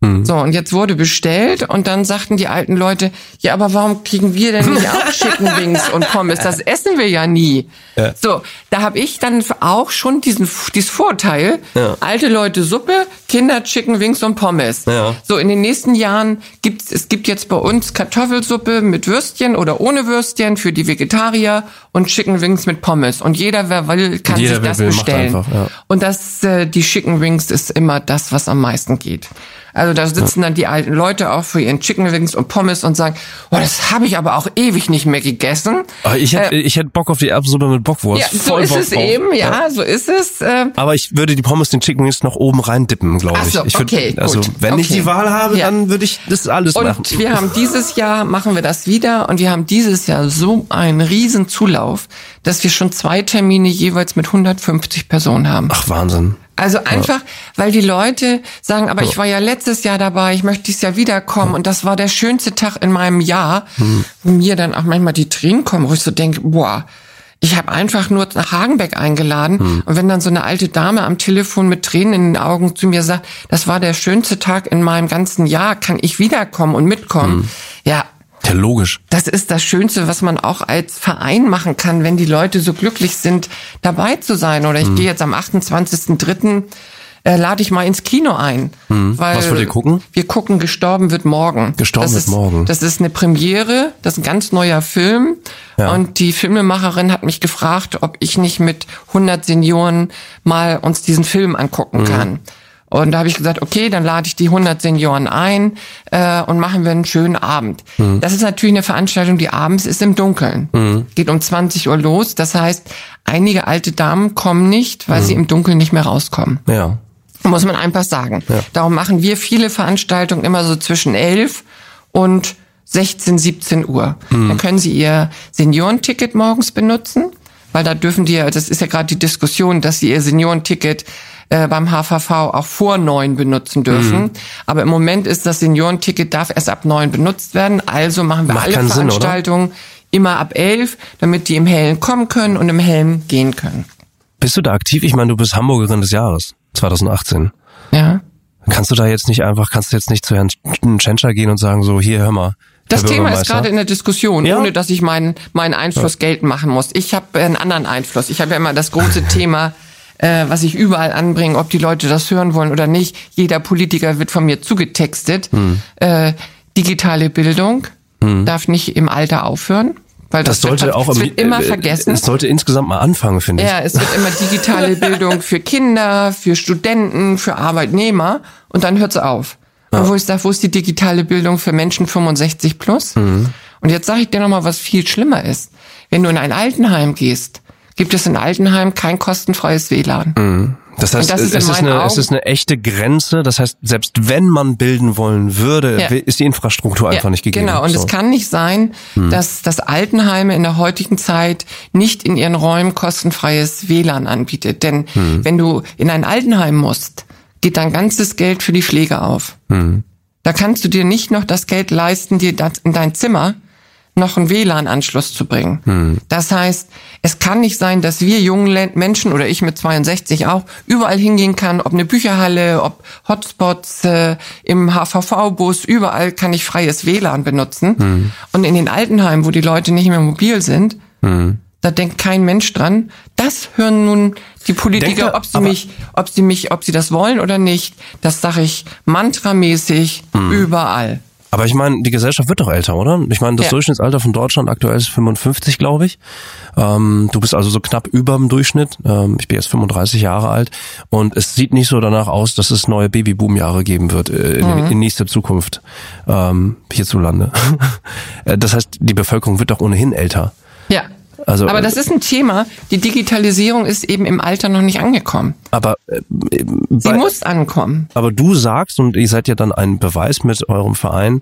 Mhm. So, und jetzt wurde bestellt und dann sagten die alten Leute, ja, aber warum kriegen wir denn nicht auch Chicken Wings und Pommes? Das essen wir ja nie. Ja. So, da habe ich dann auch schon diesen dieses Vorteil, Ja. alte Leute Suppe, Kinder Chicken Wings und Pommes. Ja. So, in den nächsten Jahren gibt's es gibt jetzt bei uns Kartoffelsuppe mit Würstchen oder ohne Würstchen für die Vegetarier und Chicken Wings mit Pommes. Und jeder, wer will, kann Jeder, sich das will, bestellen. einfach. Und das, äh, die Chicken Wings ist immer das, was am meisten geht. Also da sitzen dann die alten Leute auch für ihren Chicken Wings und Pommes und sagen, oh, das habe ich aber auch ewig nicht mehr gegessen. Aber ich hätte, ich hätte Bock auf die Erbsensuppe mit Bockwurst. Äh, Ja, so Voll ist Bock es drauf. eben, ja, so ist es. Äh, Aber ich würde die Pommes, den Chicken Wings noch oben rein dippen, glaube ich. so, ich würd, okay, Also, gut, wenn ich okay. die Wahl habe, Ja. dann würde ich das alles machen. Und wir haben dieses Jahr, machen wir das wieder und wir haben dieses Jahr so einen riesen Zulauf, dass wir schon zwei Termine jeweils mit 150 Personen haben. Ach, Wahnsinn. Also einfach, weil die Leute sagen, aber ich war ja letztes Jahr dabei, ich möchte dieses Jahr wiederkommen. Und das war der schönste Tag in meinem Jahr, wo mir dann auch manchmal die Tränen kommen, wo ich so denke, boah, ich habe einfach nur nach Hagenbeck eingeladen. Und wenn dann so eine alte Dame am Telefon mit Tränen in den Augen zu mir sagt, das war der schönste Tag in meinem ganzen Jahr, kann ich wiederkommen und mitkommen? Ja, Ja, logisch. das ist das Schönste, was man auch als Verein machen kann, wenn die Leute so glücklich sind, dabei zu sein. Oder Mhm. ich gehe jetzt am 28.03. Äh, lade ich mal ins Kino ein. Weil Mhm. Was wollt ihr gucken? Wir gucken Gestorben wird morgen. Gestorben das wird ist, morgen. Das ist eine Premiere, das ist ein ganz neuer Film. Ja. Und die Filmemacherin hat mich gefragt, ob ich nicht mit 100 Senioren mal uns diesen Film Mhm. angucken kann. Und da habe ich gesagt, okay, dann lade ich die 100 Senioren ein äh, und machen wir einen schönen Abend. Mhm. Das ist natürlich eine Veranstaltung, die abends ist im Dunkeln. Geht um 20 Uhr los. Das heißt, einige alte Damen kommen nicht, weil Mhm. sie im Dunkeln nicht mehr rauskommen. Ja. Muss man einfach sagen. Darum machen wir viele Veranstaltungen immer so zwischen 11 und 16, 17 Uhr. Dann können Sie Ihr Seniorenticket morgens benutzen, weil da dürfen die, ja- das ist ja gerade die Diskussion, dass Sie Ihr Seniorenticket äh, beim HVV auch vor neun benutzen dürfen. Aber im Moment ist das Seniorenticket darf erst ab neun benutzt werden. Also machen wir Macht alle keinen Sinn? Veranstaltungen immer ab elf, damit die im Hellen kommen können und im Hellen gehen können. Bist du da aktiv? Ich meine, du bist Hamburgerin des Jahres 2018. Ja. Kannst du da jetzt nicht einfach, kannst du jetzt nicht zu Herrn Tschentscher gehen und sagen so, hier, hör mal. Das Herr Thema ist gerade in der Diskussion, Ja. ohne dass ich meinen meinen Einfluss geltend machen muss. Ich habe einen anderen Einfluss. Ich habe ja immer das große Thema, äh, was ich überall anbringe, ob die Leute das hören wollen oder nicht. Jeder Politiker wird von mir zugetextet. Hm. Äh, digitale Bildung darf nicht im Alter aufhören, weil Das das, sollte wird, auch es im- wird immer äh, vergessen. Es sollte insgesamt mal anfangen, finde ich. Ja, es wird immer digitale Bildung für Kinder, für Studenten, für Arbeitnehmer und dann hört's auf. Und wo ich sage, wo ist die digitale Bildung für Menschen 65 plus? Mhm. Und jetzt sage ich dir nochmal, was viel schlimmer ist. Wenn du in ein Altenheim gehst, gibt es in Altenheim kein kostenfreies WLAN. Das heißt, das ist es, ist eine, es ist eine echte Grenze. Das heißt, selbst wenn man bilden wollen würde, Ja. ist die Infrastruktur einfach nicht gegeben. Genau, und so. Hm. es kann nicht sein, dass das Altenheime in der heutigen Zeit nicht in ihren Räumen kostenfreies WLAN anbietet. Denn Hm. wenn du in ein Altenheim musst, geht dein ganzes Geld für die Pflege auf. Hm. Da kannst du dir nicht noch das Geld leisten, dir in dein Zimmer noch einen WLAN-Anschluss zu bringen. Hm. Das heißt, es kann nicht sein, dass wir jungen Menschen oder ich mit 62 auch überall hingehen kann, ob eine Bücherhalle, ob Hotspots äh, im HVV-Bus, überall kann ich freies WLAN benutzen. Hm. Und in den Altenheimen, wo die Leute nicht mehr mobil sind, da denkt kein Mensch dran. Das hören nun die Politiker, Denkt er- ob sie mich, ob sie mich, ob sie das wollen oder nicht. Das sage ich mantramäßig Hm. überall. Aber ich meine, die Gesellschaft wird doch älter, oder? Ich meine, das Ja. Durchschnittsalter von Deutschland aktuell ist 55, glaube ich. Ähm, du bist also so knapp über dem Durchschnitt. Ähm, ich bin jetzt 35 Jahre alt und es sieht nicht so danach aus, dass es neue Babyboom-Jahre geben wird äh, in, in nächster Zukunft ähm, hierzulande. Äh, das heißt, die Bevölkerung wird doch ohnehin älter. Also, Aber das ist ein Thema. Die Digitalisierung ist eben im Alter noch nicht angekommen. Aber äh, Sie bei- muss ankommen. Aber du sagst, und ihr seid ja dann ein Beweis mit eurem Verein,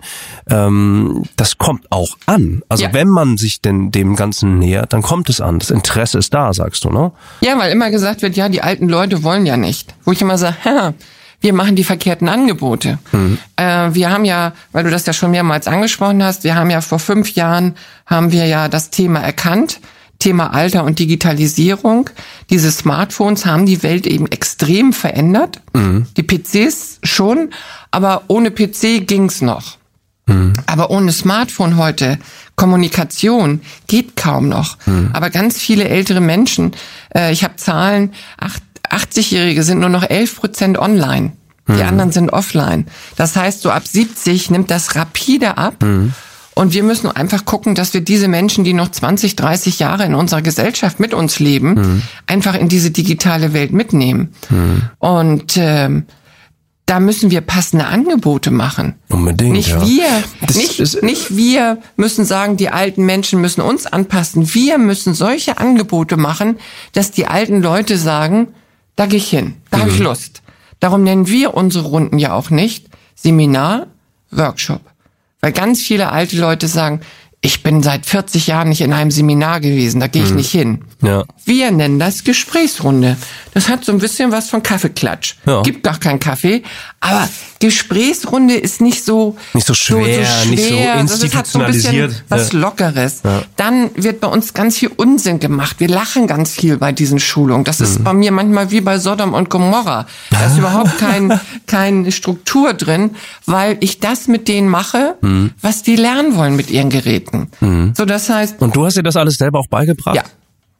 ähm, das kommt auch an. Also Ja. wenn man sich denn dem Ganzen nähert, dann kommt es an. Das Interesse ist da, sagst du, ne? Ja, weil immer gesagt wird, ja, die alten Leute wollen ja nicht. Wo ich immer sage, Haha, wir machen die verkehrten Angebote. Äh, wir haben ja, weil du das ja schon mehrmals angesprochen hast, wir haben ja vor fünf Jahren, haben wir ja das Thema erkannt, Thema Alter und Digitalisierung. Diese Smartphones haben die Welt eben extrem verändert. Die PCs schon, aber ohne PC ging's noch. Aber ohne Smartphone heute, Kommunikation geht kaum noch. Aber ganz viele ältere Menschen, äh, ich habe Zahlen, acht- 80-Jährige sind nur noch 11 Prozent online. Die anderen sind offline. Das heißt, so ab 70 nimmt das rapide ab. Und wir müssen einfach gucken, dass wir diese Menschen, die noch 20, 30 Jahre in unserer Gesellschaft mit uns leben, einfach in diese digitale Welt mitnehmen. Und ähm, da müssen wir passende Angebote machen. Unbedingt, Nicht ja. wir, Das nicht, ist- nicht wir müssen sagen, die alten Menschen müssen uns anpassen. Wir müssen solche Angebote machen, dass die alten Leute sagen, da gehe ich hin, da habe ich Lust. Darum nennen wir unsere Runden ja auch nicht Seminar, Workshop. Weil ganz viele alte Leute sagen, ich bin seit 40 Jahren nicht in einem Seminar gewesen, da gehe ich nicht hin. Ja. Wir nennen das Gesprächsrunde. Das hat so ein bisschen was von Kaffeeklatsch. Ja. Gibt gar keinen Kaffee, aber Gesprächsrunde ist nicht so Nicht so schwer, nicht so Das ist- hat so ein bisschen institutionalisiert. was Ja. Lockeres. Dann wird bei uns ganz viel Unsinn gemacht. Wir lachen ganz viel bei diesen Schulungen. Das Mhm. ist bei mir manchmal wie bei Sodom und Gomorra. Da ist überhaupt kein, keine Struktur drin, weil ich das mit denen mache, Mhm. was die lernen wollen mit ihren Geräten. So, das heißt, Und du hast dir das alles selber auch beigebracht? ja.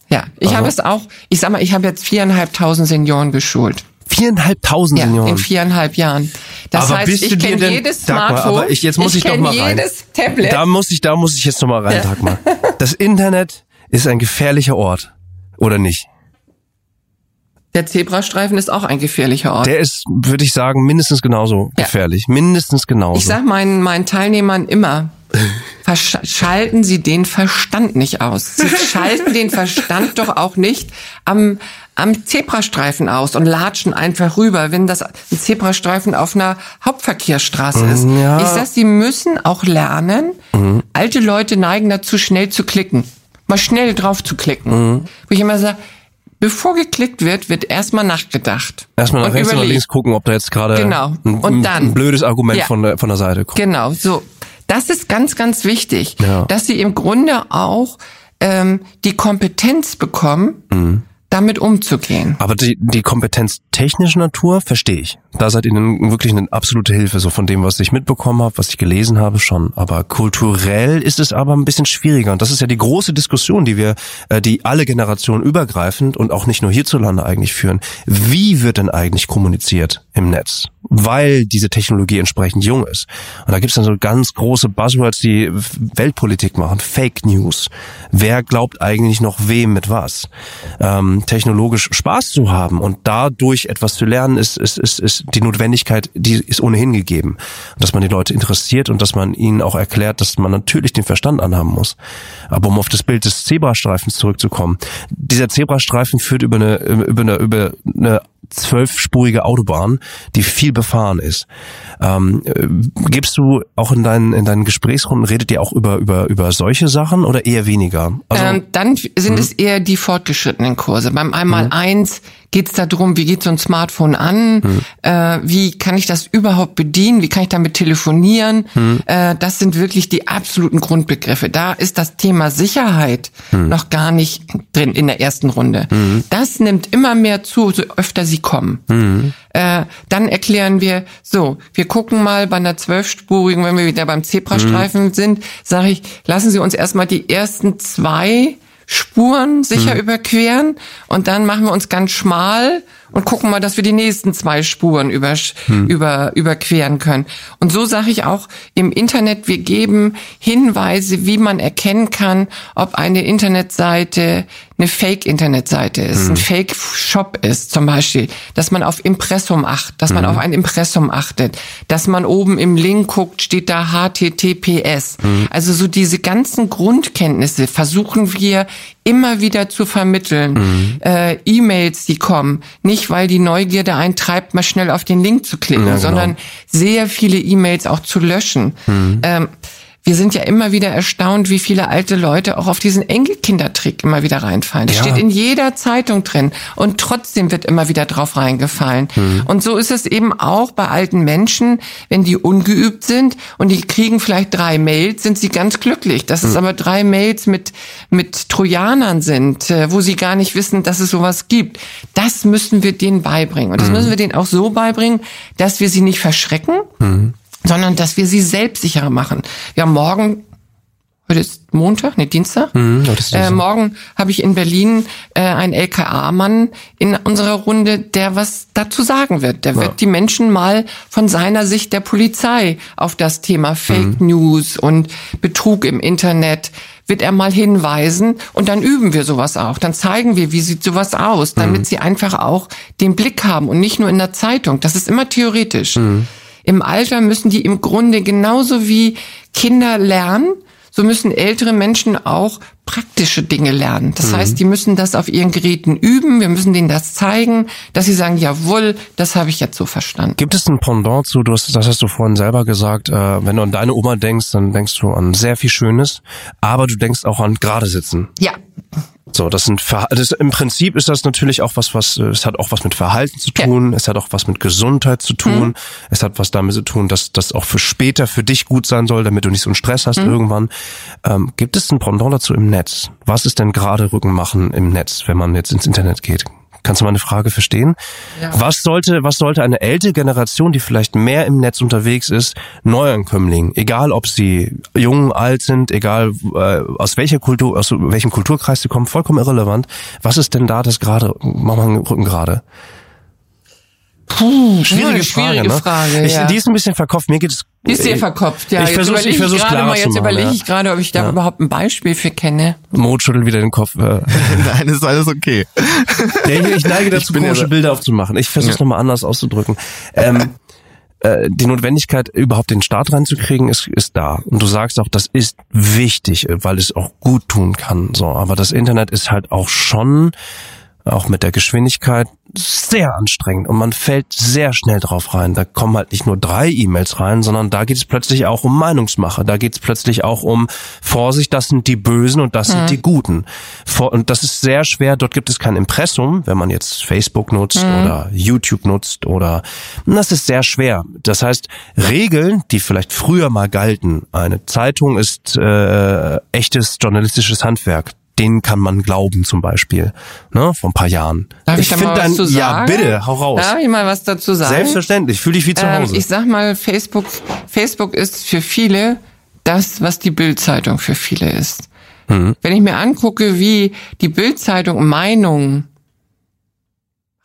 Ja, ich habe es auch, ich sag mal, ich habe jetzt viereinhalbtausend Senioren geschult. Viereinhalbtausend Ja, Senioren. in viereinhalb Jahren. Das aber heißt, ich kenne denn, jedes Dagmar, Smartphone. aber ich, jetzt muss ich, doch kenn mal rein. jedes Tablet. Da muss ich, da muss ich jetzt noch mal rein. Dagmar. Das Internet ist ein gefährlicher Ort. Oder nicht? Der Zebrastreifen ist auch ein gefährlicher Ort. Der ist, würde ich sagen, mindestens genauso Ja. gefährlich. Mindestens genauso. Ich sag meinen, meinen Teilnehmern immer, schalten Sie den Verstand nicht aus. Sie schalten den Verstand doch auch nicht am, am Zebrastreifen aus und latschen einfach rüber, wenn das ein Zebrastreifen auf einer Hauptverkehrsstraße ist. Ja. Ich sag, Sie müssen auch lernen, alte Leute neigen dazu, schnell zu klicken. Mal schnell drauf zu klicken. Wo ich immer sage, bevor geklickt wird, wird erstmal nachgedacht. Erstmal nach rechts überlegt. links gucken, ob da jetzt gerade Genau. ein, Und ein, dann- ein blödes Argument Ja. von, der, von der Seite kommt. Genau, so. Das ist ganz, ganz wichtig, Ja. dass sie im Grunde auch ähm, die Kompetenz bekommen, Mhm. Damit umzugehen. Aber die, die Kompetenz technischer Natur verstehe ich. Da seid ihr wirklich eine absolute Hilfe, so von dem, was ich mitbekommen habe, was ich gelesen habe schon. Aber kulturell ist es aber ein bisschen schwieriger. Und das ist ja die große Diskussion, die wir, äh, die alle Generationen übergreifend und auch nicht nur hierzulande eigentlich führen. Wie wird denn eigentlich kommuniziert im Netz? Weil diese Technologie entsprechend jung ist. Und da gibt's dann so ganz große Buzzwords, die Weltpolitik machen. Fake News. Wer glaubt eigentlich noch wem mit was? Ähm, technologisch Spaß zu haben und dadurch etwas zu lernen, ist, ist, ist, ist die Notwendigkeit, die ist ohnehin gegeben. Dass man die Leute interessiert und dass man ihnen auch erklärt, dass man natürlich den Verstand anhaben muss. Aber um auf das Bild des Zebrastreifens zurückzukommen. Dieser Zebrastreifen führt über eine, über eine, über eine zwölfspurige Autobahn, die viel befahren ist. Ähm, äh, gibst du auch in deinen, in deinen Gesprächsrunden, redet ihr auch über, über, über solche Sachen oder eher weniger? Also, ähm, dann sind Mhm. es eher die fortgeschrittenen Kurse. Beim einmal eins geht es darum, wie geht so ein Smartphone an, Mhm. äh, wie kann ich das überhaupt bedienen, wie kann ich damit telefonieren. Mhm. Äh, das sind wirklich die absoluten Grundbegriffe. Da ist das Thema Sicherheit Mhm. noch gar nicht drin in der ersten Runde. Das nimmt immer mehr zu, so öfter sie kommen. Mhm. Äh, dann erklären wir, so, wir gucken mal bei einer zwölfspurigen, wenn wir wieder beim Zebrastreifen sind, sage ich, lassen Sie uns erstmal die ersten zwei Spuren sicher überqueren und dann machen wir uns ganz schmal und gucken mal, dass wir die nächsten zwei Spuren über, über, überqueren können. Und so sage ich auch im Internet, wir geben Hinweise, wie man erkennen kann, ob eine Internetseite eine Fake-Internetseite ist, ein Fake-Shop ist zum Beispiel, dass man auf Impressum achtet, dass man auf ein Impressum achtet, dass man oben im Link guckt, steht da HTTPS. Also so diese ganzen Grundkenntnisse versuchen wir immer wieder zu vermitteln. Äh, E-Mails, die kommen, nicht weil die Neugierde eintreibt, mal schnell auf den Link zu klicken, Ja, genau. sondern sehr viele E-Mails auch zu löschen. Ähm, wir sind ja immer wieder erstaunt, wie viele alte Leute auch auf diesen Enkelkindertrick immer wieder reinfallen. Das Ja. steht in jeder Zeitung drin und trotzdem wird immer wieder drauf reingefallen. Mhm. Und so ist es eben auch bei alten Menschen, wenn die ungeübt sind und die kriegen vielleicht drei Mails, sind sie ganz glücklich. Dass Mhm. es aber drei Mails mit, mit Trojanern sind, äh, wo sie gar nicht wissen, dass es sowas gibt. Das müssen wir denen beibringen. Mhm. Und das müssen wir denen auch so beibringen, dass wir sie nicht verschrecken, Mhm. Sondern dass wir sie selbstsicherer machen. Wir haben morgen, heute ist Montag, nee, Dienstag. Mhm, äh, morgen habe ich in Berlin äh, einen LKA-Mann in unserer Runde, der was dazu sagen wird. Der wird die Menschen mal von seiner Sicht der Polizei auf das Thema Fake Mhm. News und Betrug im Internet wird er mal hinweisen und dann üben wir sowas auch. Dann zeigen wir, wie sieht sowas aus, damit sie einfach auch den Blick haben und nicht nur in der Zeitung. Das ist immer theoretisch. Im Alter müssen die im Grunde genauso wie Kinder lernen, so müssen ältere Menschen auch praktische Dinge lernen. Das heißt, die müssen das auf ihren Geräten üben, wir müssen denen das zeigen, dass sie sagen, jawohl, das habe ich jetzt so verstanden. Gibt es ein Pendant zu, du hast, das hast du vorhin selber gesagt, äh, wenn du an deine Oma denkst, dann denkst du an sehr viel Schönes, aber du denkst auch an gerade sitzen. Ja, So, das sind Ver das, im Prinzip ist das natürlich auch was, was es hat auch was mit Verhalten zu Ja. tun, es hat auch was mit Gesundheit zu tun, es hat was damit zu tun, dass das auch für später für dich gut sein soll, damit du nicht so einen Stress hast irgendwann. Ähm, gibt es ein Pendant dazu im Netz? Was ist denn gerade Rücken machen im Netz, wenn man jetzt ins Internet geht? Kannst du meine Frage verstehen? Ja. Was sollte, was sollte eine ältere Generation, die vielleicht mehr im Netz unterwegs ist, Neuankömmling, egal ob sie jung, alt sind, egal äh, aus welcher Kultur, aus welchem Kulturkreis sie kommen, vollkommen irrelevant. Was ist denn da das gerade, mach mal den Rücken gerade? Puh, Schwierige, schwierige Frage, Frage. ne? ich, ja. Die ist ein bisschen verkopft. Mir geht es. Ist sehr verkopft, ja. Ich überlege ich versuch's gerade klarer mal, jetzt überlege ja. ich gerade, ob ich da Ja. überhaupt ein Beispiel für kenne. Mo schüttelt wieder den Kopf. Äh. Nein, ist alles okay. Nee, ich neige dazu, Ich ja komische da- Bilder aufzumachen. Ich versuche es Ja. nochmal anders auszudrücken. Ähm, äh, die Notwendigkeit, überhaupt den Start reinzukriegen, ist, ist da. Und du sagst auch, das ist wichtig, weil es auch gut tun kann. So, aber das Internet ist halt auch schon, auch mit der Geschwindigkeit, sehr anstrengend und man fällt sehr schnell drauf rein. Da kommen halt nicht nur drei E-Mails rein, sondern da geht es plötzlich auch um Meinungsmache. Da geht es plötzlich auch um Vorsicht, das sind die Bösen und das sind die Guten. Vor, und das ist sehr schwer. Dort gibt es kein Impressum, wenn man jetzt Facebook nutzt oder YouTube nutzt oder das ist sehr schwer. Das heißt, Regeln, die vielleicht früher mal galten, eine Zeitung ist äh, echtes journalistisches Handwerk. Den kann man glauben zum Beispiel, ne, vor ein paar Jahren. Darf ich, da find mal was dein- zu sagen? Ja, bitte, hau raus. Darf ich mal was dazu sagen? Selbstverständlich, fühl dich wie zu Ähm, Hause. ich sag mal, Facebook, Facebook ist für viele das, was die Bildzeitung für viele ist. Mhm. Wenn ich mir angucke, wie die Bildzeitung Meinungen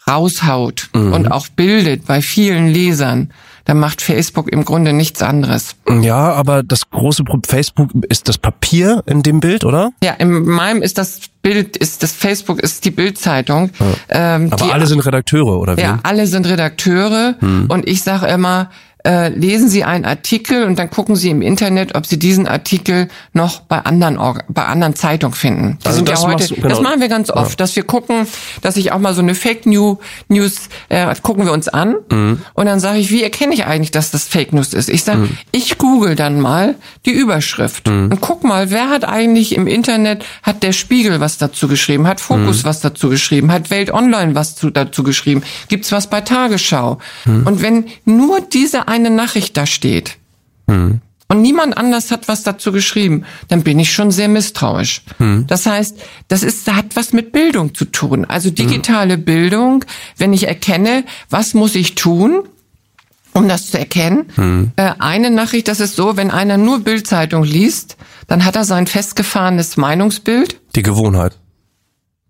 raushaut Mhm. und auch bildet bei vielen Lesern, dann macht Facebook im Grunde nichts anderes. ja, aber das große Problem, Facebook ist das Papier in dem Bild, oder? Ja, in meinem ist das Bild, ist das Facebook ist die Bildzeitung. Ähm, Aber die alle sind Redakteure, oder wie? Ja, alle sind Redakteure Hm. und ich sage immer, äh, lesen Sie einen Artikel und dann gucken Sie im Internet, ob Sie diesen Artikel noch bei anderen Org bei anderen Zeitungen finden. Die Also sind ja das heute, machst du- genau. das machen wir ganz oft, dass wir gucken, dass ich auch mal so eine Fake News News äh, gucken wir uns an Mhm. und dann sage ich, wie erkenne ich eigentlich, dass das Fake News ist? Ich sage, Mhm. ich google dann mal die Überschrift und guck mal, wer hat eigentlich im Internet hat der Spiegel was dazu geschrieben, hat Fokus Mhm. was dazu geschrieben, hat Welt Online was zu, dazu geschrieben, gibt's was bei Tagesschau? Mhm. Und wenn nur diese eine Nachricht da steht Mhm. und niemand anders hat was dazu geschrieben, dann bin ich schon sehr misstrauisch. Mhm. Das heißt, das ist hat was mit Bildung zu tun, also digitale Bildung. Wenn ich erkenne, was muss ich tun, um das zu erkennen. Mhm. Äh, eine Nachricht, das ist so, wenn einer nur Bildzeitung liest, dann hat er sein festgefahrenes Meinungsbild. Die Gewohnheit.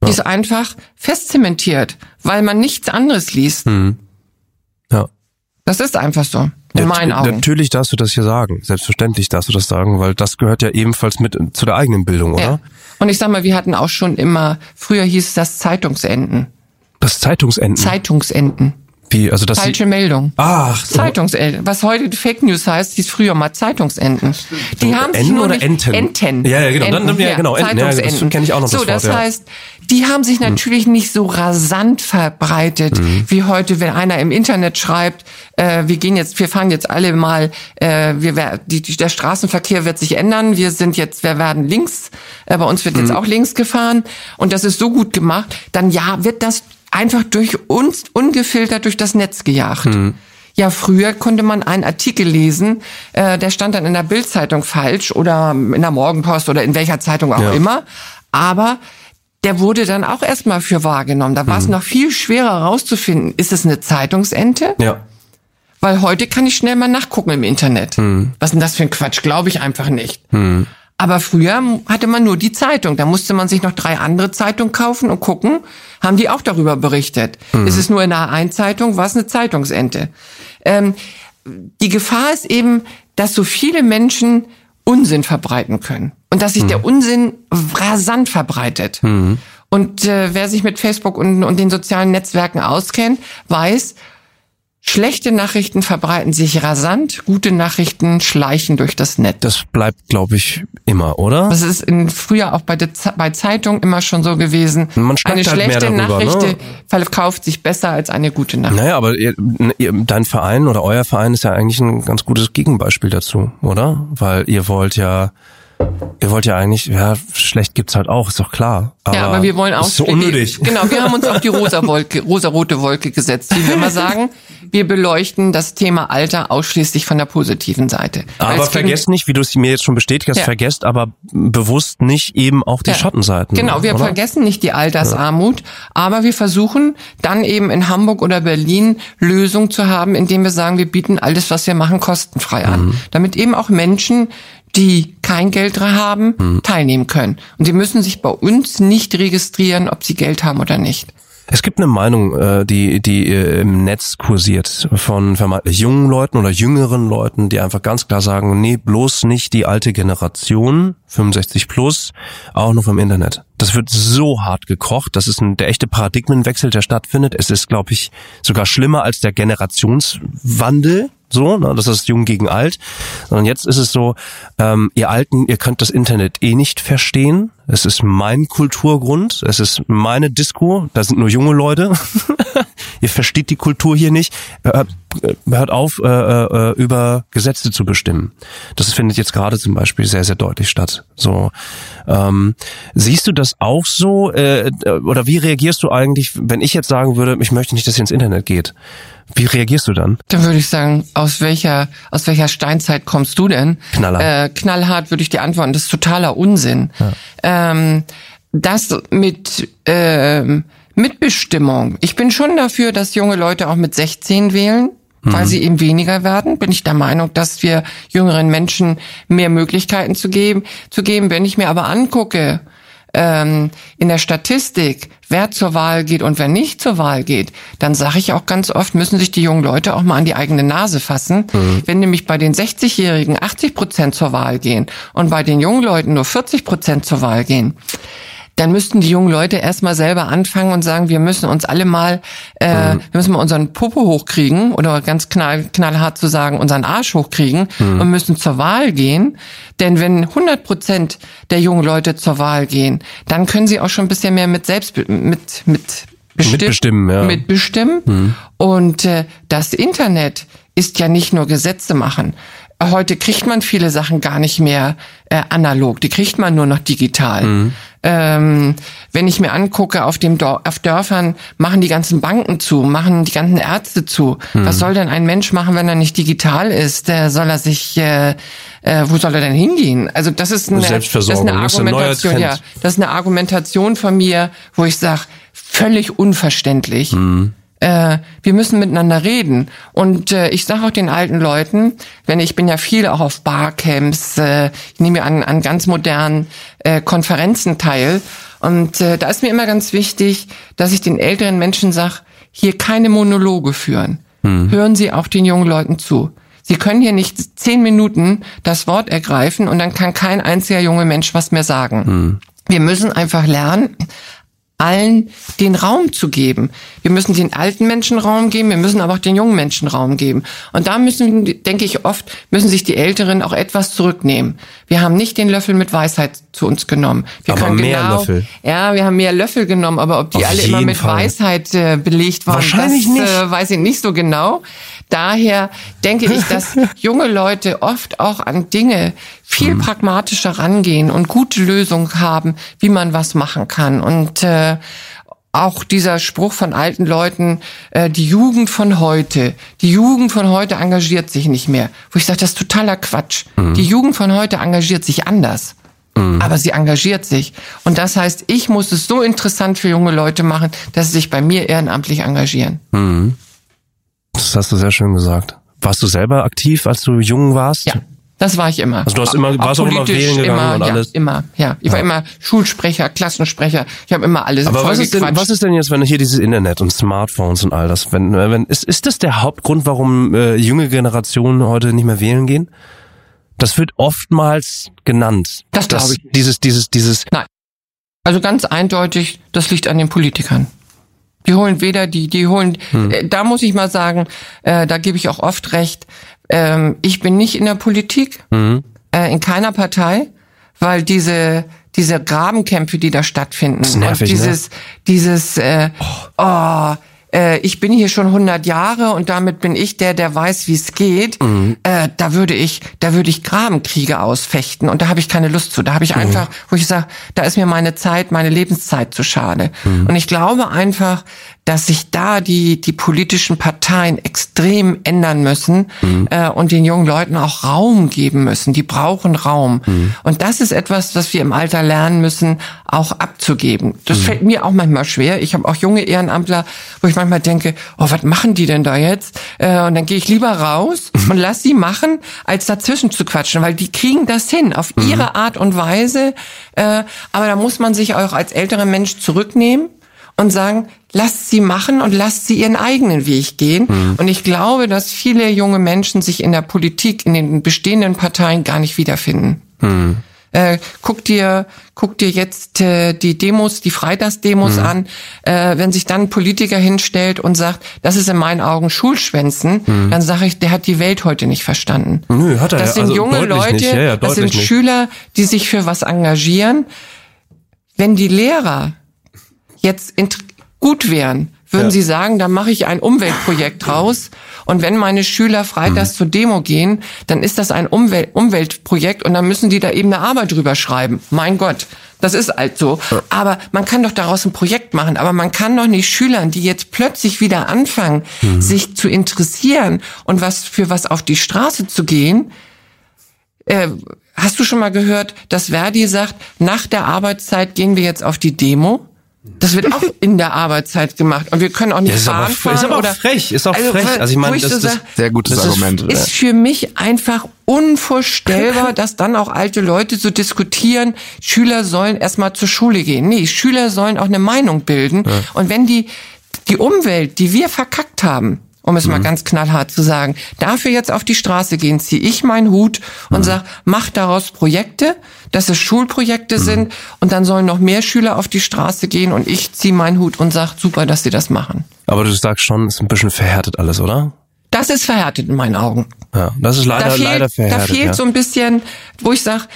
Die ist einfach festzementiert, weil man nichts anderes liest. Ja. Das ist einfach so, in meinen Augen. Natürlich darfst du das hier sagen. Selbstverständlich darfst du das sagen, weil das gehört ja ebenfalls mit zu der eigenen Bildung, oder? Ja. Und ich sag mal, wir hatten auch schon immer, früher hieß das Zeitungsenden. Das Zeitungsenden. Zeitungsenden. Wie, also das Falsche Meldung. Ach, Zeitungsenden. Was heute Fake News heißt, hieß früher mal Zeitungsenden. Die haben sich nur oder Enten? Enten. Ja, ja, genau. Dann- Enten, ja, genau, Enten. Ja, das Zeitungsenden. kenn ich auch noch, So, das Wort, ja. heißt, die haben sich natürlich nicht so rasant verbreitet Mhm. wie heute, wenn einer im Internet schreibt, äh, wir gehen jetzt, wir fahren jetzt alle mal, äh, wir die, die, der Straßenverkehr wird sich ändern. Wir sind jetzt, wir werden links, äh, bei uns wird Mhm. jetzt auch links gefahren und das ist so gut gemacht. Dann ja, wird das einfach durch uns ungefiltert durch das Netz gejagt. Ja, früher konnte man einen Artikel lesen, äh, der stand dann in der Bildzeitung falsch oder in der Morgenpost oder in welcher Zeitung auch Ja. immer, aber der wurde dann auch erstmal für wahrgenommen. Da war es noch viel schwerer herauszufinden, ist es eine Zeitungsente? ja. Weil heute kann ich schnell mal nachgucken im Internet. Was ist denn das für ein Quatsch? Glaube ich einfach nicht. Aber früher hatte man nur die Zeitung. Da musste man sich noch drei andere Zeitungen kaufen und gucken, haben die auch darüber berichtet. Ist es nur in der A1-Zeitung, war es eine Zeitungsente. Ähm, die Gefahr ist eben, dass so viele Menschen Unsinn verbreiten können. Und dass sich der Unsinn rasant verbreitet. Und äh, wer sich mit Facebook und, und den sozialen Netzwerken auskennt, weiß, Schlechte Nachrichten verbreiten sich rasant, gute Nachrichten schleichen durch das Netz. Das bleibt, glaube ich, immer, oder? Das ist in, früher auch bei, der, bei Zeitungen immer schon so gewesen. Man eine halt schlechte darüber, Nachricht ne? verkauft sich besser als eine gute Nachricht. Naja, aber ihr, ihr, dein Verein oder euer Verein ist ja eigentlich ein ganz gutes Gegenbeispiel dazu, oder? Weil ihr wollt ja, ihr wollt ja eigentlich, ja, schlecht gibt's halt auch, ist doch klar. Aber ja, aber wir wollen auch ist so unnötig. Genau, wir haben uns auf die rosa Wolke, rosarote Wolke gesetzt, wie wir immer sagen. Wir beleuchten das Thema Alter ausschließlich von der positiven Seite. Aber vergesst nicht, wie du es mir jetzt schon bestätigt hast, Ja. vergesst aber bewusst nicht eben auch die Ja. Schattenseiten. Genau, wir oder? vergessen nicht die Altersarmut, aber wir versuchen dann eben in Hamburg oder Berlin Lösungen zu haben, indem wir sagen, wir bieten alles, was wir machen, kostenfrei an. Mhm. Damit eben auch Menschen, die kein Geld haben, Mhm. teilnehmen können. Und sie müssen sich bei uns nicht registrieren, ob sie Geld haben oder nicht. Es gibt eine Meinung, äh, die, die äh, im Netz kursiert von vermeintlich jungen Leuten oder jüngeren Leuten, die einfach ganz klar sagen, nee, bloß nicht die alte Generation, 65 plus, auch nur vom Internet. Das wird so hart gekocht, das ist ein, der echte Paradigmenwechsel, der stattfindet. Es ist, glaube ich, sogar schlimmer als der Generationswandel, so, ne, das ist jung gegen alt, sondern jetzt ist es so, ähm, ihr Alten, ihr könnt das Internet eh nicht verstehen. Es ist mein Kulturgrund, es ist meine Disco, da sind nur junge Leute. ihr versteht die Kultur hier nicht. Hört, hört auf, äh, äh, über Gesetze zu bestimmen. Das findet jetzt gerade zum Beispiel sehr, sehr deutlich statt. So, ähm, siehst du das auch so? Äh, oder wie reagierst du eigentlich, wenn ich jetzt sagen würde, ich möchte nicht, dass ihr ins Internet geht? Wie reagierst du dann? Dann würde ich sagen, aus welcher, aus welcher Steinzeit kommst du denn? Knallhart. Äh, knallhart würde ich dir antworten, das ist totaler Unsinn. Ähm, das mit ähm, Mitbestimmung. Ich bin schon dafür, dass junge Leute auch mit 16 wählen. Weil sie eben weniger werden, bin ich der Meinung, dass wir jüngeren Menschen mehr Möglichkeiten zu geben. Zu geben. Wenn ich mir aber angucke, ähm, in der Statistik, wer zur Wahl geht und wer nicht zur Wahl geht, dann sage ich auch ganz oft, müssen sich die jungen Leute auch mal an die eigene Nase fassen. Wenn nämlich bei den 60-Jährigen 80 Prozent zur Wahl gehen und bei den jungen Leuten nur 40 Prozent zur Wahl gehen, dann müssten die jungen Leute erstmal selber anfangen und sagen, wir müssen uns alle mal, äh, wir müssen mal unseren Popo hochkriegen oder ganz knall, knallhart zu sagen, unseren Arsch hochkriegen und müssen zur Wahl gehen. Denn wenn 100 Prozent der jungen Leute zur Wahl gehen, dann können sie auch schon ein bisschen mehr mit selbst, mit, mit bestimmen, Mitbestimmen, ja. mitbestimmen. Und äh, das Internet ist ja nicht nur Gesetze machen. Heute kriegt man viele Sachen gar nicht mehr äh, analog, die kriegt man nur noch digital. Ähm, wenn ich mir angucke, auf dem Dor auf Dörfern machen die ganzen Banken zu, machen die ganzen Ärzte zu. Was soll denn ein Mensch machen, wenn er nicht digital ist? Äh, soll er sich, äh, äh, wo soll er denn hingehen? Also das ist eine, das ist Selbstversorgung, eine das ist ein Argumentation, ja, das ist eine Argumentation von mir, wo ich sage, völlig unverständlich. Äh, wir müssen miteinander reden. Und äh, ich sage auch den alten Leuten, wenn ich bin ja viel auch auf Barcamps, äh, ich nehme an, an ganz modernen äh, Konferenzen teil. Und äh, da ist mir immer ganz wichtig, dass ich den älteren Menschen sage, hier keine Monologe führen. Hören Sie auch den jungen Leuten zu. Sie können hier nicht zehn Minuten das Wort ergreifen und dann kann kein einziger junge Mensch was mehr sagen. Wir müssen einfach lernen, allen den Raum zu geben. Wir müssen den alten Menschen Raum geben, wir müssen aber auch den jungen Menschen Raum geben. Und da müssen, denke ich, oft müssen sich die Älteren auch etwas zurücknehmen. Wir haben nicht den Löffel mit Weisheit zu uns genommen. Wir aber mehr genau, Löffel. Ja, wir haben mehr Löffel genommen, aber ob die Auf alle immer mit Fall. Weisheit äh, belegt waren, Wahrscheinlich das nicht. Äh, weiß ich nicht so genau. Daher denke ich, dass junge Leute oft auch an Dinge viel mhm. pragmatischer rangehen und gute Lösungen haben, wie man was machen kann. Und äh, auch dieser Spruch von alten Leuten, äh, die Jugend von heute, die Jugend von heute engagiert sich nicht mehr. Wo ich sage, das ist totaler Quatsch. Mhm. Die Jugend von heute engagiert sich anders. Mhm. Aber sie engagiert sich. Und das heißt, ich muss es so interessant für junge Leute machen, dass sie sich bei mir ehrenamtlich engagieren. Mhm. Das hast du sehr schön gesagt. Warst du selber aktiv, als du jung warst? Ja. Das war ich immer. Also du hast immer, warst auch immer wählen gegangen immer, und alles? Ja, immer, ja. Ich war immer Schulsprecher, Klassensprecher. Ich habe immer alles Aber was ist, denn, was ist denn jetzt, wenn hier dieses Internet und Smartphones und all das, wenn, wenn ist, ist das der Hauptgrund, warum äh, junge Generationen heute nicht mehr wählen gehen? Das wird oftmals genannt. Das glaube ich. Dieses, dieses, dieses. Nein. Also ganz eindeutig, das liegt an den Politikern. Die holen weder die, die holen, hm. äh, da muss ich mal sagen, äh, da gebe ich auch oft recht, ähm, ich bin nicht in der Politik, mhm. äh, in keiner Partei, weil diese diese Grabenkämpfe, die da stattfinden nervig, und dieses ne? dieses äh, oh, oh äh, ich bin hier schon 100 Jahre und damit bin ich der, der weiß, wie es geht. Mhm. Äh, da würde ich, da würde ich Grabenkriege ausfechten und da habe ich keine Lust zu. Da habe ich mhm. einfach, wo ich sage, da ist mir meine Zeit, meine Lebenszeit zu schade. Mhm. Und ich glaube einfach, dass sich da die die politischen Parteien extrem ändern müssen mhm. äh, und den jungen Leuten auch Raum geben müssen. Die brauchen Raum. Mhm. Und das ist etwas, was wir im Alter lernen müssen, auch abzugeben. Das mhm. fällt mir auch manchmal schwer. Ich habe auch junge Ehrenamtler, wo ich manchmal denke, oh, was machen die denn da jetzt? Äh, und dann gehe ich lieber raus mhm. und lass sie machen, als dazwischen zu quatschen, weil die kriegen das hin auf mhm. ihre Art und Weise. Äh, aber da muss man sich auch als älterer Mensch zurücknehmen und sagen, lasst sie machen und lasst sie ihren eigenen Weg gehen. Mhm. Und ich glaube, dass viele junge Menschen sich in der Politik, in den bestehenden Parteien gar nicht wiederfinden. Mhm. Äh, guck dir, guck dir jetzt äh, die Demos, die Freitagsdemos mhm. an. Äh, wenn sich dann ein Politiker hinstellt und sagt, das ist in meinen Augen Schulschwänzen, mhm. dann sage ich, der hat die Welt heute nicht verstanden. Nö, hat er das sind also junge Leute, ja, ja, das sind. Schüler, die sich für was engagieren. Wenn die Lehrer jetzt gut wären, würden ja. Sie sagen, da mache ich ein Umweltprojekt raus. Und wenn meine Schüler freitags mhm. zur Demo gehen, dann ist das ein Umwelt Umweltprojekt und dann müssen die da eben eine Arbeit drüber schreiben. Mein Gott, das ist halt so. Aber man kann doch daraus ein Projekt machen. Aber man kann doch nicht Schülern, die jetzt plötzlich wieder anfangen, mhm. sich zu interessieren und was für was auf die Straße zu gehen, äh, Hast du schon mal gehört, dass Verdi sagt, nach der Arbeitszeit gehen wir jetzt auf die Demo? Das wird auch in der Arbeitszeit gemacht und wir können auch nicht ja, ist fahren, aber, fahren ist aber oder auch frech, ist auch also, frech. Also ich meine, das, so das sehr gutes das Argument. Ist, ist für mich einfach unvorstellbar, dass dann auch alte Leute so diskutieren, Schüler sollen erstmal zur Schule gehen. Nee, Schüler sollen auch eine Meinung bilden ja. und wenn die die Umwelt, die wir verkackt haben, um es mhm. mal ganz knallhart zu sagen, dafür jetzt auf die Straße gehen, ziehe ich meinen Hut und mhm. sag, mach daraus Projekte, dass es Schulprojekte mhm. sind und dann sollen noch mehr Schüler auf die Straße gehen und ich ziehe meinen Hut und sag, super, dass sie das machen. Aber du sagst schon, ist ein bisschen verhärtet alles, oder? Das ist verhärtet in meinen Augen. Ja, das ist leider, da fehlt, leider verhärtet. Da fehlt ja. so ein bisschen, wo ich sag,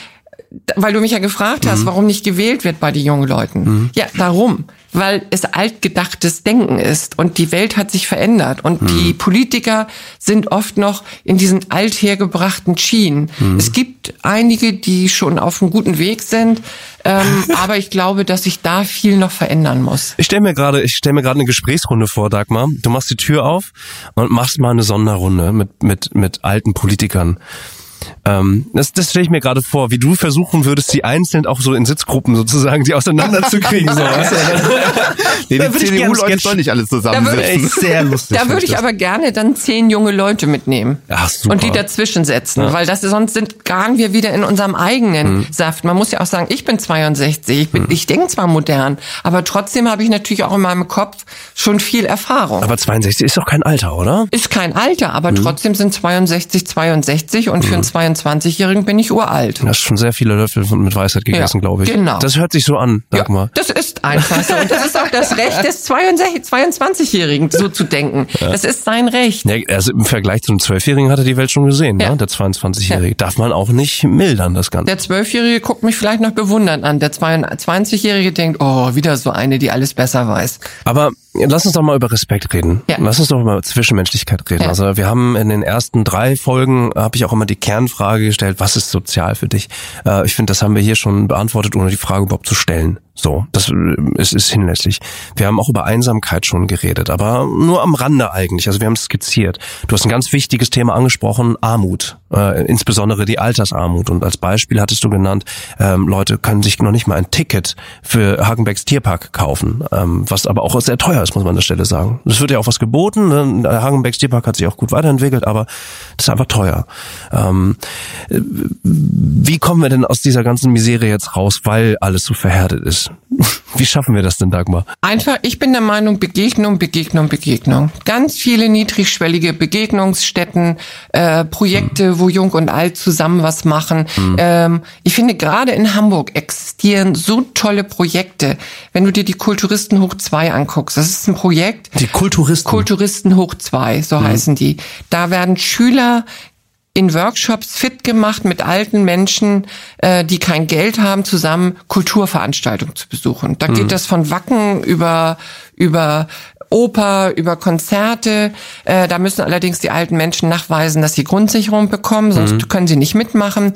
weil du mich ja gefragt hast, mhm. warum nicht gewählt wird bei den jungen Leuten. Mhm. Ja, darum weil es altgedachtes Denken ist und die Welt hat sich verändert und mhm. die Politiker sind oft noch in diesen althergebrachten Schienen. Mhm. Es gibt einige, die schon auf einem guten Weg sind, ähm, aber ich glaube, dass sich da viel noch verändern muss. Ich stelle mir gerade, ich stelle mir gerade eine Gesprächsrunde vor, Dagmar. Du machst die Tür auf und machst mal eine Sonderrunde mit mit mit alten Politikern. Ähm, das das stelle ich mir gerade vor, wie du versuchen würdest, die einzeln auch so in Sitzgruppen sozusagen, die auseinanderzukriegen. so, weißt du? nee, die CDU-Leute sollen nicht alle zusammensitzen. sehr lustig. Da würde ich aber gerne dann zehn junge Leute mitnehmen. Ach, super. Und die dazwischen setzen, ja. weil das sonst sind garen wir wieder in unserem eigenen mhm. Saft. Man muss ja auch sagen, ich bin 62, ich, bin, mhm. ich denke zwar modern, aber trotzdem habe ich natürlich auch in meinem Kopf schon viel Erfahrung. Aber 62 ist doch kein Alter, oder? Ist kein Alter, aber mhm. trotzdem sind 62 62 und für einen 22-Jährigen bin ich uralt. Du hast schon sehr viele Löffel mit Weisheit gegessen, ja, glaube ich. Genau. Das hört sich so an, sag ja, mal. Das ist einfach so. Und das ist auch das Recht des 22-Jährigen, so zu denken. Ja. Das ist sein Recht. Also im Vergleich zu einem 12-Jährigen hat er die Welt schon gesehen, ne? der 22-Jährige. Darf man auch nicht mildern, das Ganze. Der 12-Jährige guckt mich vielleicht noch bewundernd an. Der 22-Jährige denkt, oh, wieder so eine, die alles besser weiß. Aber lass uns doch mal über Respekt reden. Lass uns doch mal über Zwischenmenschlichkeit reden. Also wir haben in den ersten drei Folgen, habe ich auch immer die Kernfrage gestellt, was ist sozial für dich? Äh, ich finde, das haben wir hier schon beantwortet, ohne die Frage überhaupt zu stellen. So, das ist, ist hinlässlich. Wir haben auch über Einsamkeit schon geredet, aber nur am Rande eigentlich. Also wir haben es skizziert. Du hast ein ganz wichtiges Thema angesprochen, Armut, äh, insbesondere die Altersarmut. Und als Beispiel hattest du genannt, ähm, Leute können sich noch nicht mal ein Ticket für Hagenbecks Tierpark kaufen, ähm, was aber auch sehr teuer ist, muss man an der Stelle sagen. Es wird ja auch was geboten. Ne? Hagenbecks Tierpark hat sich auch gut weiterentwickelt, aber das ist einfach teuer. Ähm, wie kommen wir denn aus dieser ganzen Misere jetzt raus, weil alles so verhärtet ist? Wie schaffen wir das denn, Dagmar? Einfach, ich bin der Meinung, Begegnung, Begegnung, Begegnung. Ganz viele niedrigschwellige Begegnungsstätten, äh, Projekte, mhm. wo Jung und Alt zusammen was machen. Mhm. Ähm, ich finde, gerade in Hamburg existieren so tolle Projekte. Wenn du dir die Kulturisten hoch 2 anguckst, das ist ein Projekt. Die Kulturisten? Kulturisten hoch 2, so mhm. heißen die. Da werden Schüler in Workshops fit gemacht mit alten Menschen, äh, die kein Geld haben, zusammen Kulturveranstaltungen zu besuchen. Da mhm. geht das von Wacken über über Oper, über Konzerte. Äh, da müssen allerdings die alten Menschen nachweisen, dass sie Grundsicherung bekommen, sonst mhm. können sie nicht mitmachen.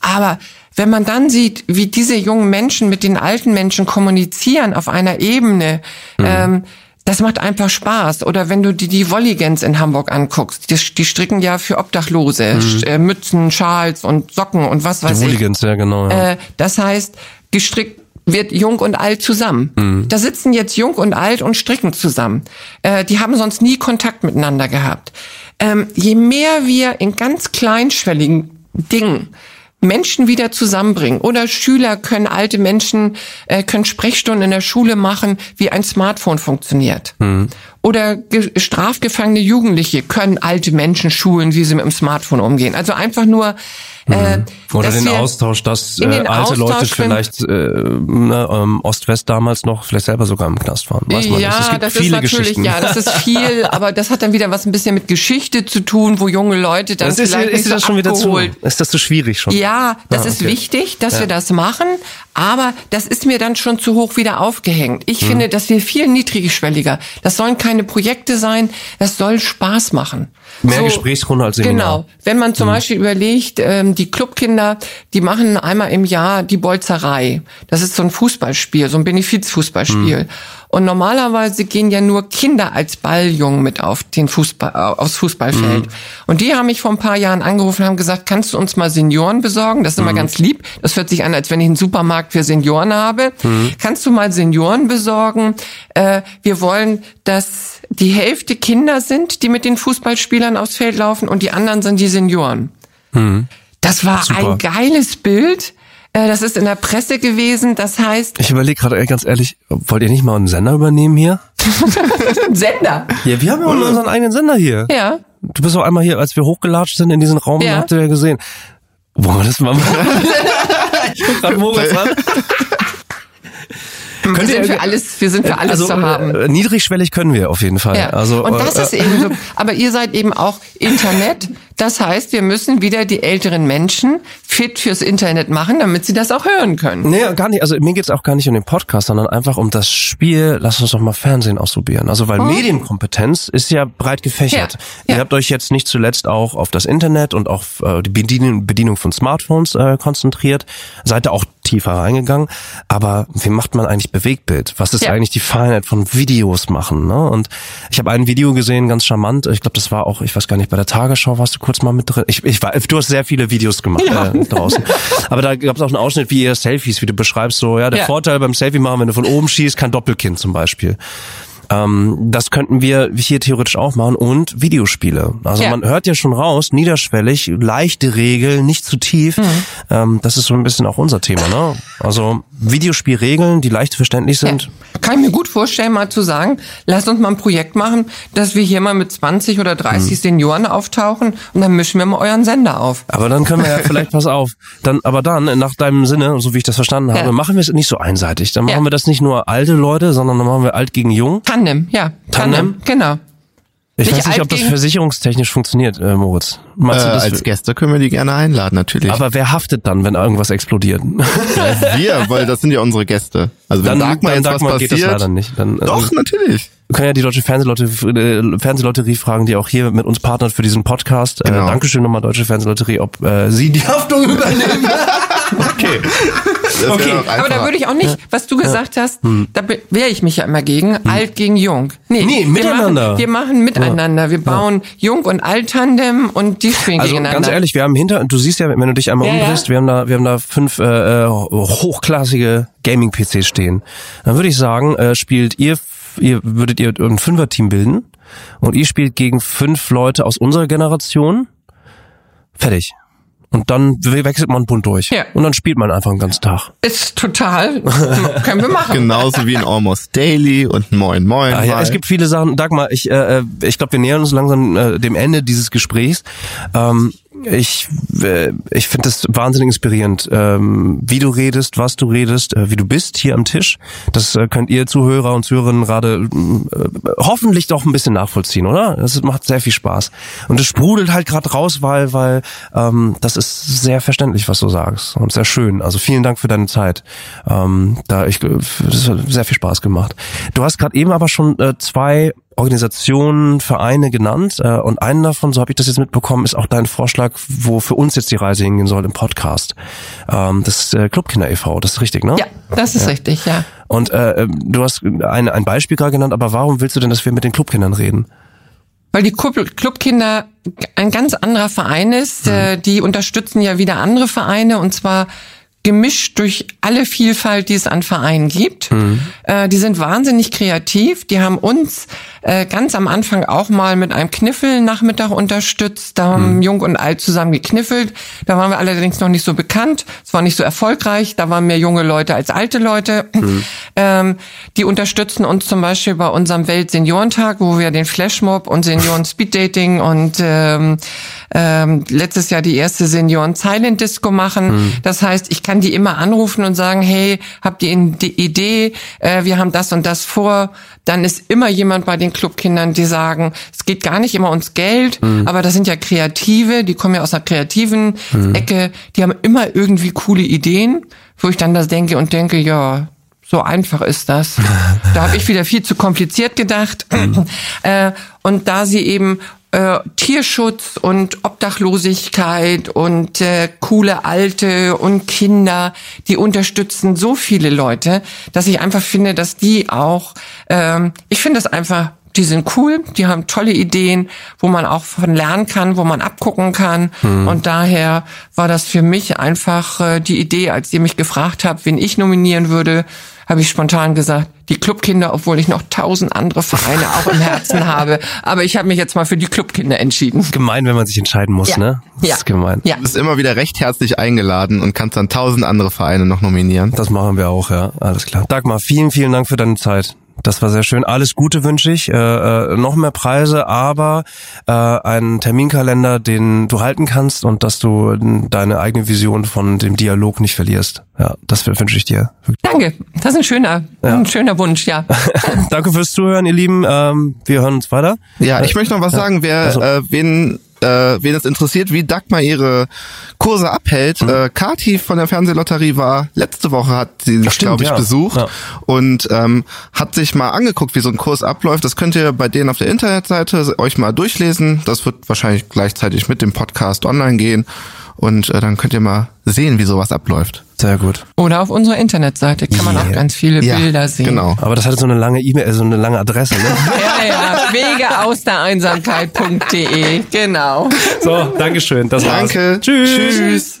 Aber wenn man dann sieht, wie diese jungen Menschen mit den alten Menschen kommunizieren auf einer Ebene, mhm. ähm, das macht einfach Spaß. Oder wenn du die, die Wolligans in Hamburg anguckst, die, die stricken ja für Obdachlose, mhm. Äh, Mützen, Schals und Socken und was weiß die ich. Wolligans, ja genau. Ja. Äh, das heißt, gestrickt wird jung und alt zusammen. Mhm. Da sitzen jetzt jung und alt und stricken zusammen. Äh, die haben sonst nie Kontakt miteinander gehabt. Ähm, je mehr wir in ganz kleinschwelligen Dingen Menschen wieder zusammenbringen. Oder Schüler können alte Menschen, äh, können Sprechstunden in der Schule machen, wie ein Smartphone funktioniert. Mhm. Oder strafgefangene Jugendliche können alte Menschen schulen, wie sie mit dem Smartphone umgehen. Also einfach nur äh, mhm. Oder den Austausch, dass äh, alte Austausch Leute vielleicht äh, ne, ähm, Ost-West damals noch vielleicht selber sogar im Knast waren. Weiß man ja, nicht. Es gibt das viele ist natürlich, ja, das ist viel, aber das hat dann wieder was ein bisschen mit Geschichte zu tun, wo junge Leute dann das ist, vielleicht ist, ist das so schon wieder zu, Ist das zu schwierig schon? Ja, das ah, okay. ist wichtig, dass ja. wir das machen, aber das ist mir dann schon zu hoch wieder aufgehängt. Ich hm. finde, dass wir viel niedrigschwelliger. Das sollen keine Projekte sein, das soll Spaß machen. Mehr so, Gesprächsrunde als Seminar. Genau. Wenn man zum hm. Beispiel überlegt, ähm, die Clubkinder, die machen einmal im Jahr die Bolzerei. Das ist so ein Fußballspiel, so ein Benefizfußballspiel. Hm. Und normalerweise gehen ja nur Kinder als Balljungen mit auf den Fußball, aufs Fußballfeld. Mhm. Und die haben mich vor ein paar Jahren angerufen und haben gesagt, kannst du uns mal Senioren besorgen? Das ist immer mhm. ganz lieb. Das hört sich an, als wenn ich einen Supermarkt für Senioren habe. Mhm. Kannst du mal Senioren besorgen? Äh, wir wollen, dass die Hälfte Kinder sind, die mit den Fußballspielern aufs Feld laufen und die anderen sind die Senioren. Mhm. Das war Super. ein geiles Bild. Äh, das ist in der Presse gewesen. Das heißt. Ich überlege gerade ganz ehrlich, wollt ihr nicht mal einen Sender übernehmen hier? Sender? Ja, wir haben ja unseren eigenen Sender hier. Ja. Du bist auch einmal hier, als wir hochgelatscht sind in diesen Raum, ja. habt ihr ja gesehen. Wollen wir das mal machen? ich guck grad Moritz an. Wir sind für alles, wir sind für alles also, zu haben. Äh, niedrigschwellig können wir auf jeden Fall. Ja. Also, und das äh, ist eben so. Aber ihr seid eben auch Internet. Das heißt, wir müssen wieder die älteren Menschen fit fürs Internet machen, damit sie das auch hören können. Nee, gar nicht. Also mir geht's auch gar nicht um den Podcast, sondern einfach um das Spiel, lass uns doch mal Fernsehen ausprobieren. Also weil oh. Medienkompetenz ist ja breit gefächert. Ja. Ihr ja. habt euch jetzt nicht zuletzt auch auf das Internet und auch äh, die Bedienung, Bedienung von Smartphones äh, konzentriert. Seid ihr auch tiefer reingegangen. Aber wie macht man eigentlich Bewegtbild? Was ist ja. eigentlich die Feinheit von Videos machen? Ne? Und ich habe ein Video gesehen, ganz charmant. Ich glaube, das war auch, ich weiß gar nicht, bei der Tagesschau warst du kurz mal mit drin. Ich, ich war, du hast sehr viele Videos gemacht ja. äh, draußen. Aber da gab es auch einen Ausschnitt, wie ihr Selfies, wie du beschreibst, so ja, der ja. Vorteil beim Selfie machen, wenn du von oben schießt, kein Doppelkinn zum Beispiel. Ähm, das könnten wir hier theoretisch auch machen und Videospiele. Also ja. man hört ja schon raus, niederschwellig, leichte Regeln, nicht zu tief. Mhm. Ähm, das ist so ein bisschen auch unser Thema. Ne? Also Videospielregeln, die leicht verständlich sind. Ja. Kann ich mir gut vorstellen, mal zu sagen, lass uns mal ein Projekt machen, dass wir hier mal mit 20 oder 30 mhm. Senioren auftauchen und dann mischen wir mal euren Sender auf. Aber dann können wir ja vielleicht, pass auf, dann, aber dann, nach deinem Sinne, so wie ich das verstanden habe, ja. machen wir es nicht so einseitig. Dann machen wir das nicht nur alte Leute, sondern dann machen wir alt gegen jung. Tandem, ja. Tandem, Tandem genau. Ich Sich weiß nicht, ob das versicherungstechnisch funktioniert, äh, Moritz. Äh, als Gäste können wir die gerne einladen, natürlich. Aber wer haftet dann, wenn irgendwas explodiert? Ja, wir, weil das sind ja unsere Gäste. Also wenn dann, Dagmar jetzt Dagmar was passiert, geht das leider nicht. Dann, doch, äh, natürlich. Wir können ja die Deutsche Fernsehlotterie, äh, Fernsehlotterie fragen, die auch hier mit uns partnert für diesen Podcast. Äh, genau. Äh, Dankeschön nochmal Deutsche Fernsehlotterie, ob äh, sie die Haftung übernehmen. okay. okay, aber da würde ich auch nicht, was du gesagt hast, hm. da wehre ich mich ja immer gegen, hm. alt gegen jung. Nee, nee miteinander. Machen, wir machen miteinander. Wir bauen ja. Jung- und Alt-Tandem und die spielen also gegeneinander. ganz ehrlich, wir haben hinter, du siehst ja, wenn du dich einmal ja, umdrehst, ja. wir haben da, wir haben da fünf äh, äh hochklassige Gaming-PCs stehen. Dann würde ich sagen, äh, spielt ihr, ihr würdet ihr ein Fünfer-Team bilden und ihr spielt gegen fünf Leute aus unserer Generation. Fertig. Und dann wechselt man bunt durch. Ja. Und dann spielt man einfach einen ganzen Tag. Ist total. können wir machen. Genauso wie ein Almost Daily und ein Moin Moin. Ah, ja, es gibt viele Sachen. Dagmar, ich, äh, äh ich glaube, wir nähern uns langsam äh, dem Ende dieses Gesprächs. Ähm, ich, äh, ich finde das wahnsinnig inspirierend, ähm, wie du redest, was du redest, äh, wie du bist hier am Tisch. Das äh, könnt ihr Zuhörer und Zuhörerinnen gerade äh, hoffentlich doch ein bisschen nachvollziehen, oder? Das macht sehr viel Spaß. Und es sprudelt halt gerade raus, weil, weil ähm, das ist sehr verständlich, was du sagst. Und sehr schön. Also vielen Dank für deine Zeit. Ähm, da ich, das hat sehr viel Spaß gemacht. Du hast gerade eben aber schon äh, zwei Organisationen, Vereine genannt äh, und einen davon, so habe ich das jetzt mitbekommen, ist auch dein Vorschlag, wo für uns jetzt die Reise hingehen soll im Podcast. Ähm, das ist äh, Clubkinder e.V., das ist richtig, ne? Ja, das ist ja. richtig, ja. Und äh, du hast ein, ein Beispiel gerade genannt, aber warum willst du denn, dass wir mit den Clubkindern reden? Weil die Clubkinder ein ganz anderer Verein ist. Äh, die unterstützen ja wieder andere Vereine und zwar gemischt durch alle Vielfalt, die es an Vereinen gibt. Mhm. Äh, die sind wahnsinnig kreativ. Die haben uns äh, ganz am Anfang auch mal mit einem Kniffel-Nachmittag unterstützt. Da haben mhm. Jung und Alt zusammen gekniffelt. Da waren wir allerdings noch nicht so bekannt. Es war nicht so erfolgreich. Da waren mehr junge Leute als alte Leute. Mhm. Ähm, die unterstützen uns zum Beispiel bei unserem Weltseniorentag, wo wir den Flashmob und Senioren Speeddating und ähm, ähm, letztes Jahr die erste Senioren Silent Disco machen. Mhm. Das heißt, ich kann die immer anrufen und sagen, hey, habt ihr die Idee, äh, wir haben das und das vor. Dann ist immer jemand bei den Clubkindern, die sagen, es geht gar nicht immer ums Geld, mhm. aber das sind ja Kreative, die kommen ja aus einer kreativen mhm. Ecke, die haben immer irgendwie coole Ideen, wo ich dann das denke und denke, ja, so einfach ist das. da habe ich wieder viel zu kompliziert gedacht. Mhm. Äh, und da sie eben äh, Tierschutz und Obdachlosigkeit und äh, coole Alte und Kinder, die unterstützen so viele Leute, dass ich einfach finde, dass die auch, ähm, ich finde das einfach die sind cool, die haben tolle Ideen, wo man auch von lernen kann, wo man abgucken kann. Mhm. Und daher war das für mich einfach äh, die Idee, als ihr mich gefragt habt, wen ich nominieren würde, habe ich spontan gesagt, die Clubkinder, obwohl ich noch tausend andere Vereine auch im Herzen habe. Aber ich habe mich jetzt mal für die Clubkinder entschieden. Gemein, wenn man sich entscheiden muss, ja. ne? Das ja. ist gemein. Ja. Du bist immer wieder recht herzlich eingeladen und kannst dann tausend andere Vereine noch nominieren. Das machen wir auch, ja. Alles klar. Dagmar, vielen, vielen Dank für deine Zeit. Das war sehr schön. Alles Gute wünsche ich. Äh, äh, noch mehr Preise, aber äh, einen Terminkalender, den du halten kannst und dass du deine eigene Vision von dem Dialog nicht verlierst. Ja, das wünsche ich dir. Danke. Das ist ein schöner, ja. ein schöner Wunsch, ja. Danke fürs Zuhören, ihr Lieben. Ähm, wir hören uns weiter. Ja, ich möchte noch was ja. sagen. Wer, also. äh, wen äh, wen es interessiert, wie Dagmar ihre Kurse abhält. Mhm. Äh, Kati von der Fernsehlotterie war letzte Woche hat sie sich, glaube ich, ja. besucht ja. und ähm, hat sich mal angeguckt, wie so ein Kurs abläuft. Das könnt ihr bei denen auf der Internetseite euch mal durchlesen. Das wird wahrscheinlich gleichzeitig mit dem Podcast online gehen. Und äh, dann könnt ihr mal sehen, wie sowas abläuft. Sehr gut. Oder auf unserer Internetseite kann man yeah. auch ganz viele ja, Bilder sehen. Genau. Aber das hat so eine lange E-Mail, so eine lange Adresse, ne? ja, ja. Wege aus der Einsamkeit.de. Genau. So, Dankeschön. Das Danke. War's. Tschüss. Tschüss.